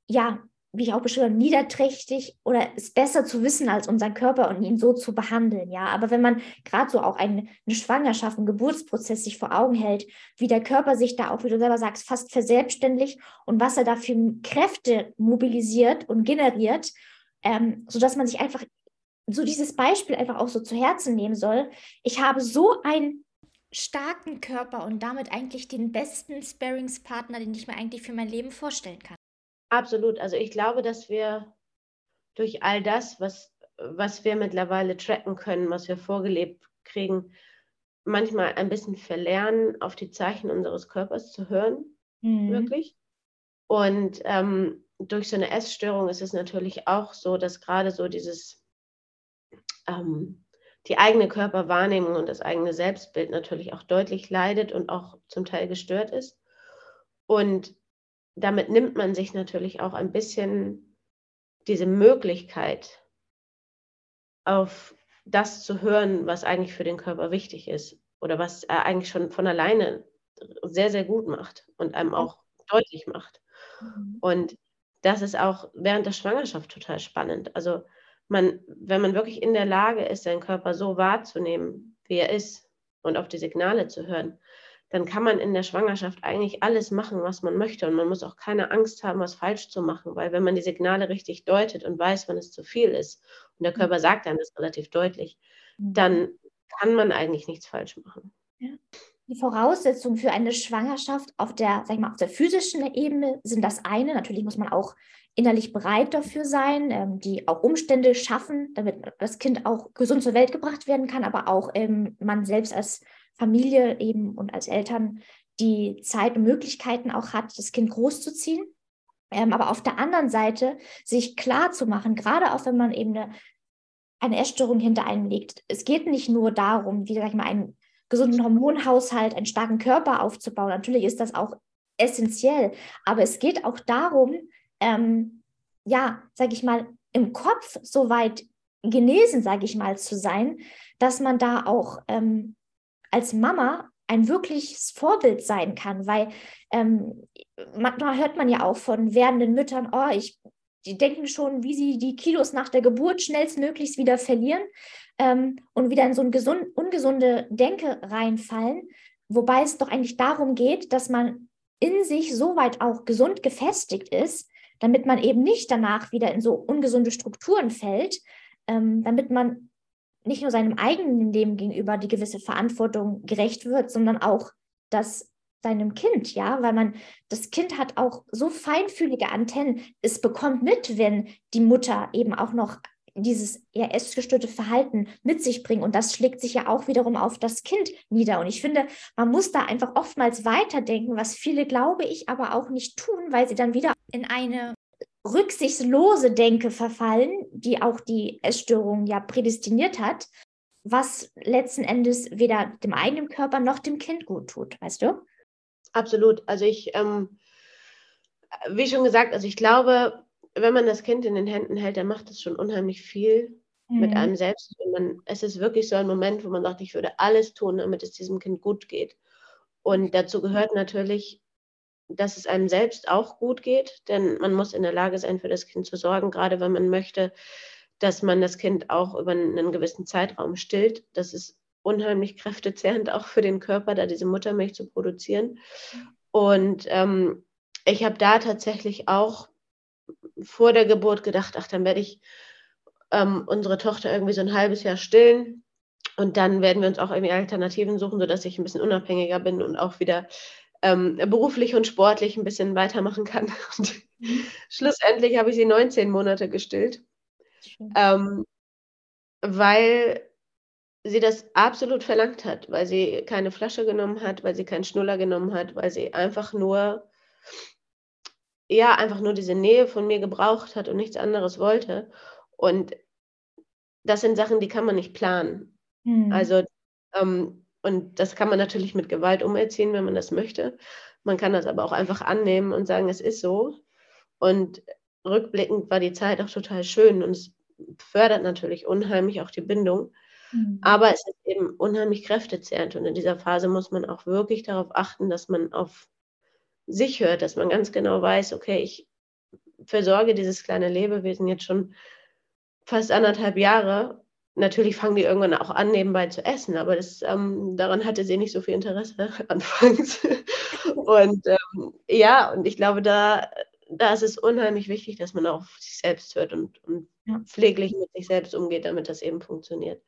ja, wie ich auch beschrieben habe, niederträchtig oder es besser zu wissen als unseren Körper und ihn so zu behandeln, ja. Aber wenn man gerade so auch eine, eine Schwangerschaft, einen Geburtsprozess sich vor Augen hält, wie der Körper sich da auch, wie du selber sagst, fast verselbstständigt und was er da für Kräfte mobilisiert und generiert, ähm, sodass man sich einfach so dieses Beispiel einfach auch so zu Herzen nehmen soll. Ich habe so einen starken Körper und damit eigentlich den besten Sparingspartner, den ich mir eigentlich für mein Leben vorstellen kann. Absolut. Also ich glaube, dass wir durch all das, was, was wir mittlerweile tracken können, was wir vorgelebt kriegen, manchmal ein bisschen verlernen, auf die Zeichen unseres Körpers zu hören, mhm. wirklich. Und ähm, durch so eine Essstörung ist es natürlich auch so, dass gerade so dieses, ähm, die eigene Körperwahrnehmung und das eigene Selbstbild natürlich auch deutlich leidet und auch zum Teil gestört ist. Und damit nimmt man sich natürlich auch ein bisschen diese Möglichkeit, auf das zu hören, was eigentlich für den Körper wichtig ist oder was er eigentlich schon von alleine sehr, sehr gut macht und einem auch deutlich macht. Mhm. Und das ist auch während der Schwangerschaft total spannend. Also man, wenn man wirklich in der Lage ist, seinen Körper so wahrzunehmen, wie er ist und auf die Signale zu hören, dann kann man in der Schwangerschaft eigentlich alles machen, was man möchte. Und man muss auch keine Angst haben, was falsch zu machen, weil wenn man die Signale richtig deutet und weiß, wann es zu viel ist, und der Körper mhm. sagt einem das relativ deutlich, mhm. dann kann man eigentlich nichts falsch machen. Ja. Die Voraussetzungen für eine Schwangerschaft auf der, sag ich mal, auf der physischen Ebene sind das eine. Natürlich muss man auch innerlich bereit dafür sein, ähm, die auch Umstände schaffen, damit das Kind auch gesund zur Welt gebracht werden kann, aber auch ähm, man selbst als Familie eben und als Eltern die Zeit und Möglichkeiten auch hat, das Kind großzuziehen. Ähm, aber auf der anderen Seite sich klar zu machen, gerade auch wenn man eben eine, eine Essstörung hinter einem liegt, es geht nicht nur darum, wie sag ich mal, einen gesunden Hormonhaushalt, einen starken Körper aufzubauen. Natürlich ist das auch essentiell, aber es geht auch darum, ähm, ja, sage ich mal, im Kopf so weit genesen, sage ich mal, zu sein, dass man da auch ähm, als Mama ein wirkliches Vorbild sein kann, weil ähm, manchmal hört man ja auch von werdenden Müttern, oh, ich, die denken schon, wie sie die Kilos nach der Geburt schnellstmöglichst wieder verlieren ähm, und wieder in so eine gesund, ungesunde Denke reinfallen, wobei es doch eigentlich darum geht, dass man in sich so weit auch gesund gefestigt ist, damit man eben nicht danach wieder in so ungesunde Strukturen fällt, ähm, damit man nicht nur seinem eigenen Leben gegenüber die gewisse Verantwortung gerecht wird, sondern auch das seinem Kind, ja, weil man, das Kind hat auch so feinfühlige Antennen, es bekommt mit, wenn die Mutter eben auch noch dieses eher essgestörte Verhalten mit sich bringt. Und das schlägt sich ja auch wiederum auf das Kind nieder. Und ich finde, man muss da einfach oftmals weiterdenken, was viele, glaube ich, aber auch nicht tun, weil sie dann wieder in eine rücksichtslose Denke verfallen, die auch die Essstörung ja prädestiniert hat, was letzten Endes weder dem eigenen Körper noch dem Kind gut tut, weißt du? Absolut. Also ich, ähm, wie schon gesagt, also ich glaube, wenn man das Kind in den Händen hält, dann macht das schon unheimlich viel mhm. mit einem selbst. Man, es ist wirklich so ein Moment, wo man sagt, ich würde alles tun, damit es diesem Kind gut geht. Und dazu gehört natürlich dass es einem selbst auch gut geht, denn man muss in der Lage sein, für das Kind zu sorgen, gerade wenn man möchte, dass man das Kind auch über einen gewissen Zeitraum stillt. Das ist unheimlich kräftezehrend auch für den Körper, da diese Muttermilch zu produzieren. Und ähm, ich habe da tatsächlich auch vor der Geburt gedacht, ach, dann werde ich ähm, unsere Tochter irgendwie so ein halbes Jahr stillen. Und dann werden wir uns auch irgendwie Alternativen suchen, sodass ich ein bisschen unabhängiger bin und auch wieder ähm, beruflich und sportlich ein bisschen weitermachen kann. Mhm. schlussendlich habe ich sie 19 Monate gestillt, ähm, weil sie das absolut verlangt hat, weil sie keine Flasche genommen hat, weil sie keinen Schnuller genommen hat, weil sie einfach nur, ja, einfach nur diese Nähe von mir gebraucht hat und nichts anderes wollte. Und das sind Sachen, die kann man nicht planen. Mhm. Also, ähm, und das kann man natürlich mit Gewalt umerziehen, wenn man das möchte. Man kann das aber auch einfach annehmen und sagen, es ist so. Und rückblickend war die Zeit auch total schön und es fördert natürlich unheimlich auch die Bindung. Mhm. Aber es ist eben unheimlich kräftezehrend. Und in dieser Phase muss man auch wirklich darauf achten, dass man auf sich hört, dass man ganz genau weiß, okay, ich versorge dieses kleine Lebewesen jetzt schon fast anderthalb Jahre. Natürlich fangen die irgendwann auch an, nebenbei zu essen, aber das, ähm, daran hatte sie nicht so viel Interesse anfangs. und ähm, ja, und ich glaube, da, da ist es unheimlich wichtig, dass man auf sich selbst hört und, und ja. pfleglich mit sich selbst umgeht, damit das eben funktioniert.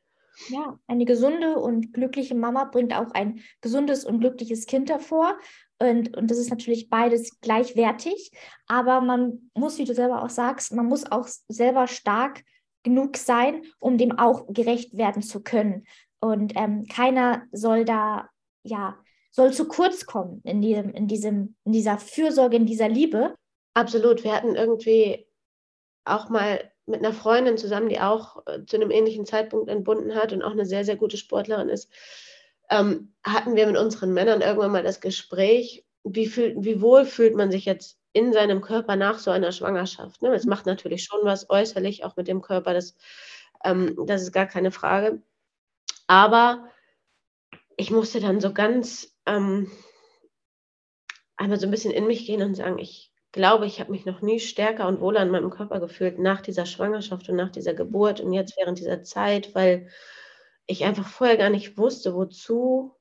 Ja, eine gesunde und glückliche Mama bringt auch ein gesundes und glückliches Kind hervor. Und, und das ist natürlich beides gleichwertig. Aber man muss, wie du selber auch sagst, man muss auch selber stark genug sein, um dem auch gerecht werden zu können. Und ähm, keiner soll da, ja, soll zu kurz kommen in diesem, in diesem, in dieser Fürsorge, in dieser Liebe. Absolut. Wir hatten irgendwie auch mal mit einer Freundin zusammen, die auch äh, zu einem ähnlichen Zeitpunkt entbunden hat und auch eine sehr, sehr gute Sportlerin ist, ähm, hatten wir mit unseren Männern irgendwann mal das Gespräch, wie, fühl, wie wohl fühlt man sich jetzt in seinem Körper nach so einer Schwangerschaft. Ne? Es macht natürlich schon was äußerlich, auch mit dem Körper, das, ähm, das ist gar keine Frage. Aber ich musste dann so ganz ähm, einmal so ein bisschen in mich gehen und sagen, ich glaube, ich habe mich noch nie stärker und wohler in meinem Körper gefühlt nach dieser Schwangerschaft und nach dieser Geburt und jetzt während dieser Zeit, weil ich einfach vorher gar nicht wusste, wozu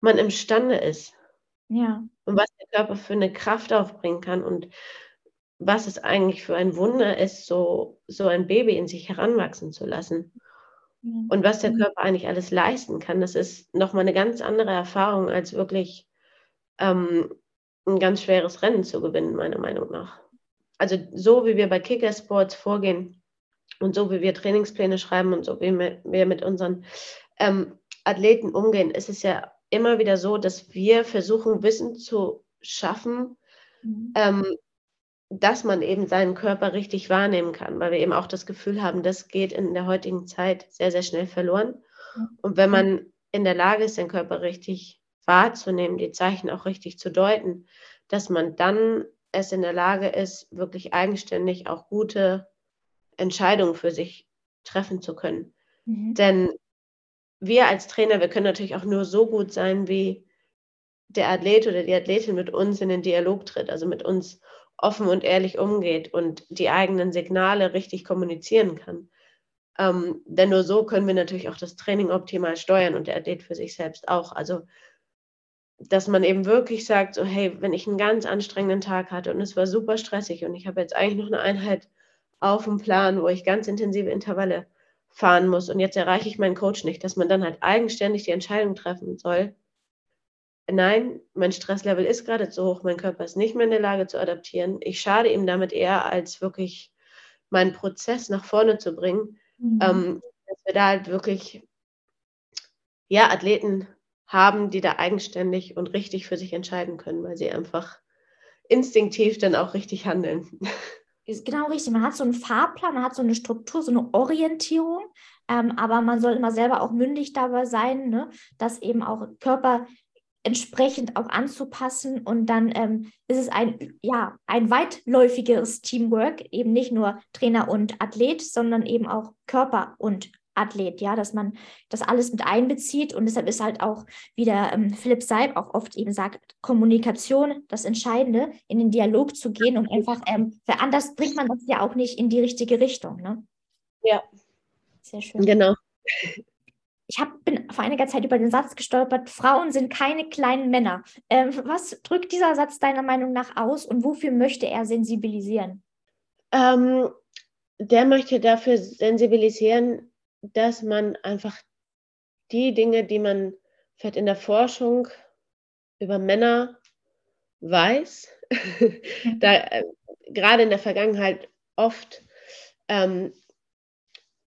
man imstande ist. Ja. Und was der Körper für eine Kraft aufbringen kann und was es eigentlich für ein Wunder ist, so, so ein Baby in sich heranwachsen zu lassen. Ja. Und was der Körper eigentlich alles leisten kann, das ist nochmal eine ganz andere Erfahrung, als wirklich ähm, ein ganz schweres Rennen zu gewinnen, meiner Meinung nach. Also so wie wir bei Kicker Sports vorgehen und so wie wir Trainingspläne schreiben und so wie wir mit unseren ähm, Athleten umgehen, ist es ja immer wieder so, dass wir versuchen, Wissen zu schaffen, mhm. ähm, dass man eben seinen Körper richtig wahrnehmen kann, weil wir eben auch das Gefühl haben, das geht in der heutigen Zeit sehr, sehr schnell verloren. Mhm. Und wenn man in der Lage ist, den Körper richtig wahrzunehmen, die Zeichen auch richtig zu deuten, dass man dann es in der Lage ist, wirklich eigenständig auch gute Entscheidungen für sich treffen zu können. Mhm. Denn wir als Trainer, wir können natürlich auch nur so gut sein, wie der Athlet oder die Athletin mit uns in den Dialog tritt, also mit uns offen und ehrlich umgeht und die eigenen Signale richtig kommunizieren kann. Ähm, denn nur so können wir natürlich auch das Training optimal steuern und der Athlet für sich selbst auch. Also, dass man eben wirklich sagt, so, hey, wenn ich einen ganz anstrengenden Tag hatte und es war super stressig und ich habe jetzt eigentlich noch eine Einheit auf dem Plan, wo ich ganz intensive Intervalle fahren muss und jetzt erreiche ich meinen Coach nicht, dass man dann halt eigenständig die Entscheidung treffen soll. Nein, mein Stresslevel ist gerade zu hoch, mein Körper ist nicht mehr in der Lage zu adaptieren. Ich schade ihm damit eher, als wirklich meinen Prozess nach vorne zu bringen. Mhm. Ähm, dass wir da halt wirklich ja, Athleten haben, die da eigenständig und richtig für sich entscheiden können, weil sie einfach instinktiv dann auch richtig handeln. Genau richtig. Man hat so einen Fahrplan, man hat so eine Struktur, so eine Orientierung, ähm, aber man soll immer selber auch mündig dabei sein, ne? das eben auch Körper entsprechend auch anzupassen und dann ähm, ist es ein, ja, ein weitläufigeres Teamwork, eben nicht nur Trainer und Athlet, sondern eben auch Körper und Athlet, ja, dass man das alles mit einbezieht und deshalb ist halt auch, wie der ähm, Philipp Seib auch oft eben sagt, Kommunikation das Entscheidende, in den Dialog zu gehen und einfach, ähm, weil anders bringt man das ja auch nicht in die richtige Richtung, ne? Ja. Sehr schön. Genau. Ich hab, bin vor einiger Zeit über den Satz gestolpert, Frauen sind keine kleinen Männer. Ähm, was drückt dieser Satz deiner Meinung nach aus und wofür möchte er sensibilisieren? Ähm, der möchte dafür sensibilisieren, dass man einfach die Dinge, die man vielleicht in der Forschung über Männer weiß, da äh, gerade in der Vergangenheit oft ähm,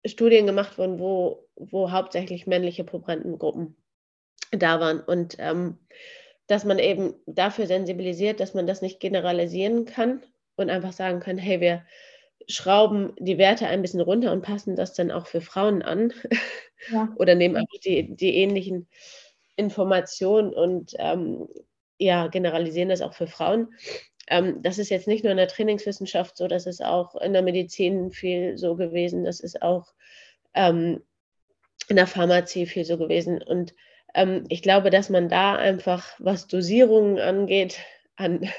Studien gemacht wurden, wo, wo hauptsächlich männliche Probandengruppen da waren. Und ähm, dass man eben dafür sensibilisiert, dass man das nicht generalisieren kann und einfach sagen kann, hey, wir schrauben die Werte ein bisschen runter und passen das dann auch für Frauen an ja. oder nehmen einfach die, die ähnlichen Informationen und ähm, ja, generalisieren das auch für Frauen. Ähm, das ist jetzt nicht nur in der Trainingswissenschaft so, das ist auch in der Medizin viel so gewesen, das ist auch ähm, in der Pharmazie viel so gewesen. Und ähm, ich glaube, dass man da einfach, was Dosierungen angeht, an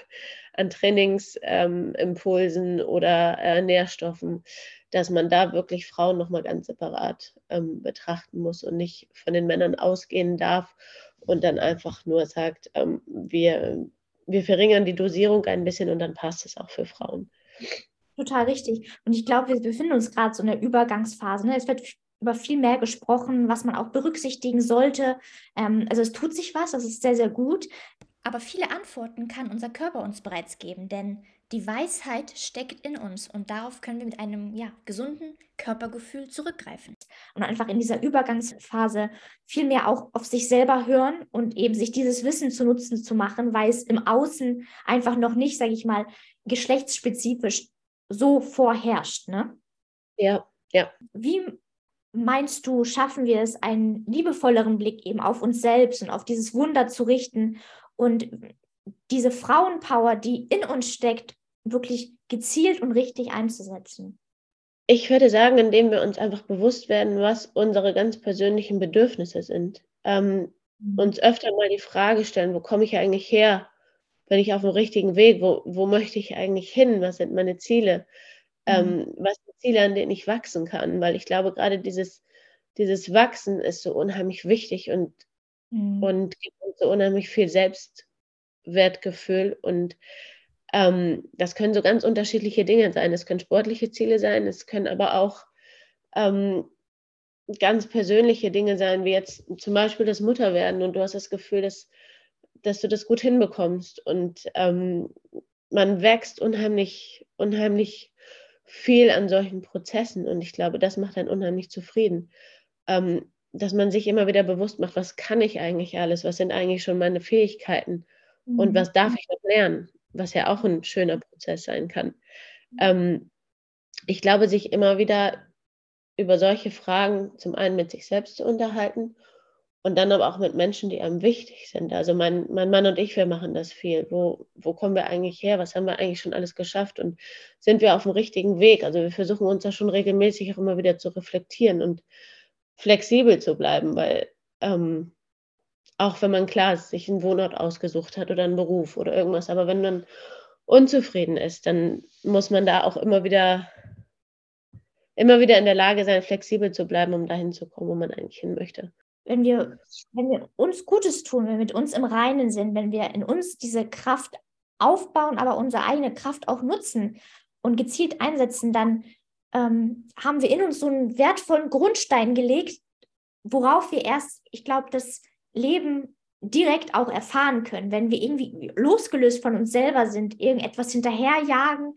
an Trainingsimpulsen ähm, oder äh, Nährstoffen, dass man da wirklich Frauen nochmal ganz separat ähm, betrachten muss und nicht von den Männern ausgehen darf und dann einfach nur sagt, ähm, wir, wir verringern die Dosierung ein bisschen und dann passt es auch für Frauen. Total richtig. Und ich glaube, wir befinden uns gerade so in der Übergangsphase. Ne? Es wird über viel mehr gesprochen, was man auch berücksichtigen sollte. Ähm, also es tut sich was, das ist sehr, sehr gut. Aber viele Antworten kann unser Körper uns bereits geben, denn die Weisheit steckt in uns und darauf können wir mit einem ja, gesunden Körpergefühl zurückgreifen. Und einfach in dieser Übergangsphase viel mehr auch auf sich selber hören und eben sich dieses Wissen zu Nutzen zu machen, weil es im Außen einfach noch nicht, sage ich mal, geschlechtsspezifisch so vorherrscht. Ne? Ja, ja. Wie meinst du, schaffen wir es, einen liebevolleren Blick eben auf uns selbst und auf dieses Wunder zu richten und diese Frauenpower, die in uns steckt, wirklich gezielt und richtig einzusetzen? Ich würde sagen, indem wir uns einfach bewusst werden, was unsere ganz persönlichen Bedürfnisse sind. Ähm, mhm. Uns öfter mal die Frage stellen, wo komme ich eigentlich her? Bin ich auf dem richtigen Weg? Wo, wo möchte ich eigentlich hin? Was sind meine Ziele? Ähm, mhm. Ähm, was sind Ziele, an denen ich wachsen kann? Weil ich glaube, gerade dieses, dieses Wachsen ist so unheimlich wichtig und mhm. und gibt uns so unheimlich viel Selbstwertgefühl. Und ähm, das können so ganz unterschiedliche Dinge sein. Es können sportliche Ziele sein, es können aber auch ähm, ganz persönliche Dinge sein, wie jetzt zum Beispiel das Mutterwerden und du hast das Gefühl, dass, dass du das gut hinbekommst und ähm, man wächst unheimlich, unheimlich viel an solchen Prozessen und ich glaube, das macht einen unheimlich zufrieden. Ähm, dass man sich immer wieder bewusst macht, was kann ich eigentlich alles, was sind eigentlich schon meine Fähigkeiten mhm. und was darf ich noch lernen, was ja auch ein schöner Prozess sein kann. Ähm, ich glaube, sich immer wieder über solche Fragen zum einen mit sich selbst zu unterhalten und dann aber auch mit Menschen, die einem wichtig sind. Also mein, mein Mann und ich, wir machen das viel. Wo, wo kommen wir eigentlich her? Was haben wir eigentlich schon alles geschafft? Und sind wir auf dem richtigen Weg? Also wir versuchen uns da schon regelmäßig auch immer wieder zu reflektieren und flexibel zu bleiben, weil ähm, auch wenn man klar sich einen Wohnort ausgesucht hat oder einen Beruf oder irgendwas, aber wenn man unzufrieden ist, dann muss man da auch immer wieder immer wieder in der Lage sein, flexibel zu bleiben, um dahin zu kommen, wo man eigentlich hin möchte. Wenn wir, wenn wir uns Gutes tun, wenn wir mit uns im Reinen sind, wenn wir in uns diese Kraft aufbauen, aber unsere eigene Kraft auch nutzen und gezielt einsetzen, dann ähm, haben wir in uns so einen wertvollen Grundstein gelegt, worauf wir erst, ich glaube, das Leben direkt auch erfahren können, wenn wir irgendwie losgelöst von uns selber sind, irgendetwas hinterherjagen,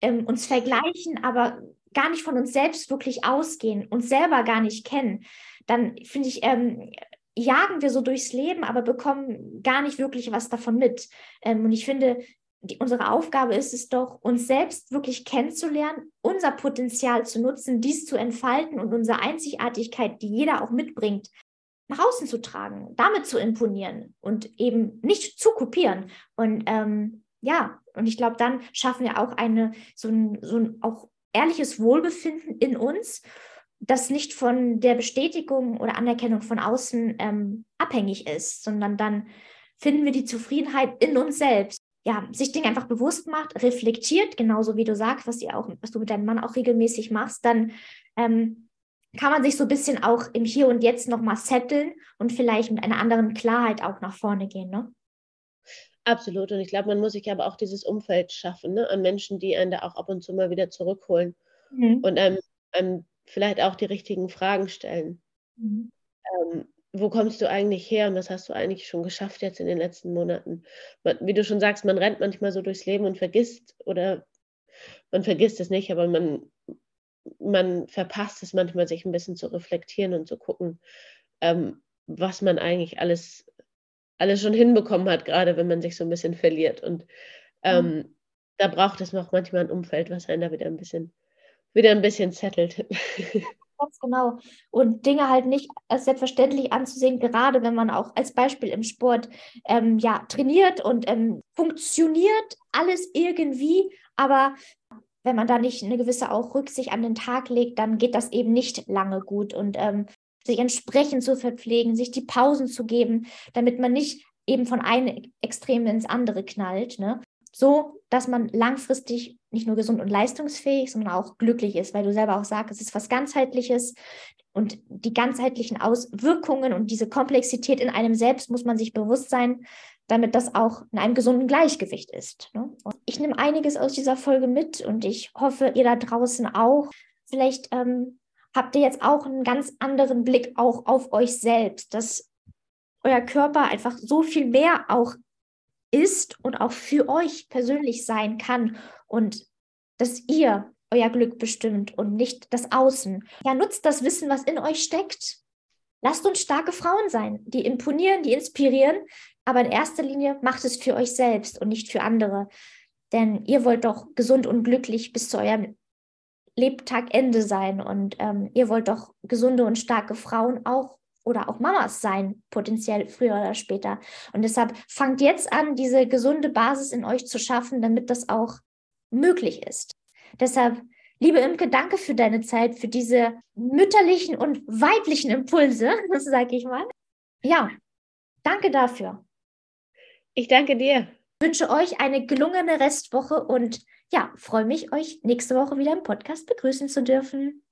ähm, uns vergleichen, aber gar nicht von uns selbst wirklich ausgehen, uns selber gar nicht kennen, dann finde ich, ähm, jagen wir so durchs Leben, aber bekommen gar nicht wirklich was davon mit. Ähm, und ich finde, die, unsere Aufgabe ist es doch, uns selbst wirklich kennenzulernen, unser Potenzial zu nutzen, dies zu entfalten und unsere Einzigartigkeit, die jeder auch mitbringt, nach außen zu tragen, damit zu imponieren und eben nicht zu kopieren. Und ähm, ja, und ich glaube, dann schaffen wir auch eine so ein, so ein auch ehrliches Wohlbefinden in uns das nicht von der Bestätigung oder Anerkennung von außen ähm, abhängig ist, sondern dann finden wir die Zufriedenheit in uns selbst. Ja, sich Dinge einfach bewusst macht, reflektiert, genauso wie du sagst, was, ihr auch, was du mit deinem Mann auch regelmäßig machst, dann ähm, kann man sich so ein bisschen auch im Hier und Jetzt nochmal setteln und vielleicht mit einer anderen Klarheit auch nach vorne gehen, ne? Absolut. Und ich glaube, man muss sich aber auch dieses Umfeld schaffen, ne? an Menschen, die einen da auch ab und zu mal wieder zurückholen mhm. und einem, einem, vielleicht auch die richtigen Fragen stellen. Mhm. Ähm, wo kommst du eigentlich her und was hast du eigentlich schon geschafft jetzt in den letzten Monaten? Wie du schon sagst, man rennt manchmal so durchs Leben und vergisst oder man vergisst es nicht, aber man, man verpasst es manchmal, sich ein bisschen zu reflektieren und zu gucken, ähm, was man eigentlich alles, alles schon hinbekommen hat, gerade wenn man sich so ein bisschen verliert. Und ähm, mhm. da braucht es noch manchmal ein Umfeld, was einen da wieder ein bisschen, wieder ein bisschen zettelt. Ganz genau. Und Dinge halt nicht als selbstverständlich anzusehen, gerade wenn man auch als Beispiel im Sport ähm, ja, trainiert und ähm, funktioniert alles irgendwie, aber wenn man da nicht eine gewisse auch Rücksicht an den Tag legt, dann geht das eben nicht lange gut. Und ähm, sich entsprechend zu verpflegen, sich die Pausen zu geben, damit man nicht eben von einem Extrem ins andere knallt. Ne? So, dass man langfristig nicht nur gesund und leistungsfähig, sondern auch glücklich ist, weil du selber auch sagst, es ist was ganzheitliches und die ganzheitlichen Auswirkungen und diese Komplexität in einem selbst muss man sich bewusst sein, damit das auch in einem gesunden Gleichgewicht ist. Ne? ich nehme einiges aus dieser Folge mit und ich hoffe, ihr da draußen auch. Vielleicht ähm, habt ihr jetzt auch einen ganz anderen Blick auch auf euch selbst, dass euer Körper einfach so viel mehr auch ist und auch für euch persönlich sein kann und dass ihr euer Glück bestimmt und nicht das Außen. Ja, nutzt das Wissen, was in euch steckt. Lasst uns starke Frauen sein, die imponieren, die inspirieren, aber in erster Linie macht es für euch selbst und nicht für andere. Denn ihr wollt doch gesund und glücklich bis zu eurem Lebtagende sein und ähm, ihr wollt doch gesunde und starke Frauen auch oder auch Mamas sein, potenziell früher oder später. Und deshalb fangt jetzt an, diese gesunde Basis in euch zu schaffen, damit das auch möglich ist. Deshalb, liebe Imke, danke für deine Zeit, für diese mütterlichen und weiblichen Impulse, sage ich mal. Ja, danke dafür. Ich danke dir. Ich wünsche euch eine gelungene Restwoche und ja, freue mich, euch nächste Woche wieder im Podcast begrüßen zu dürfen.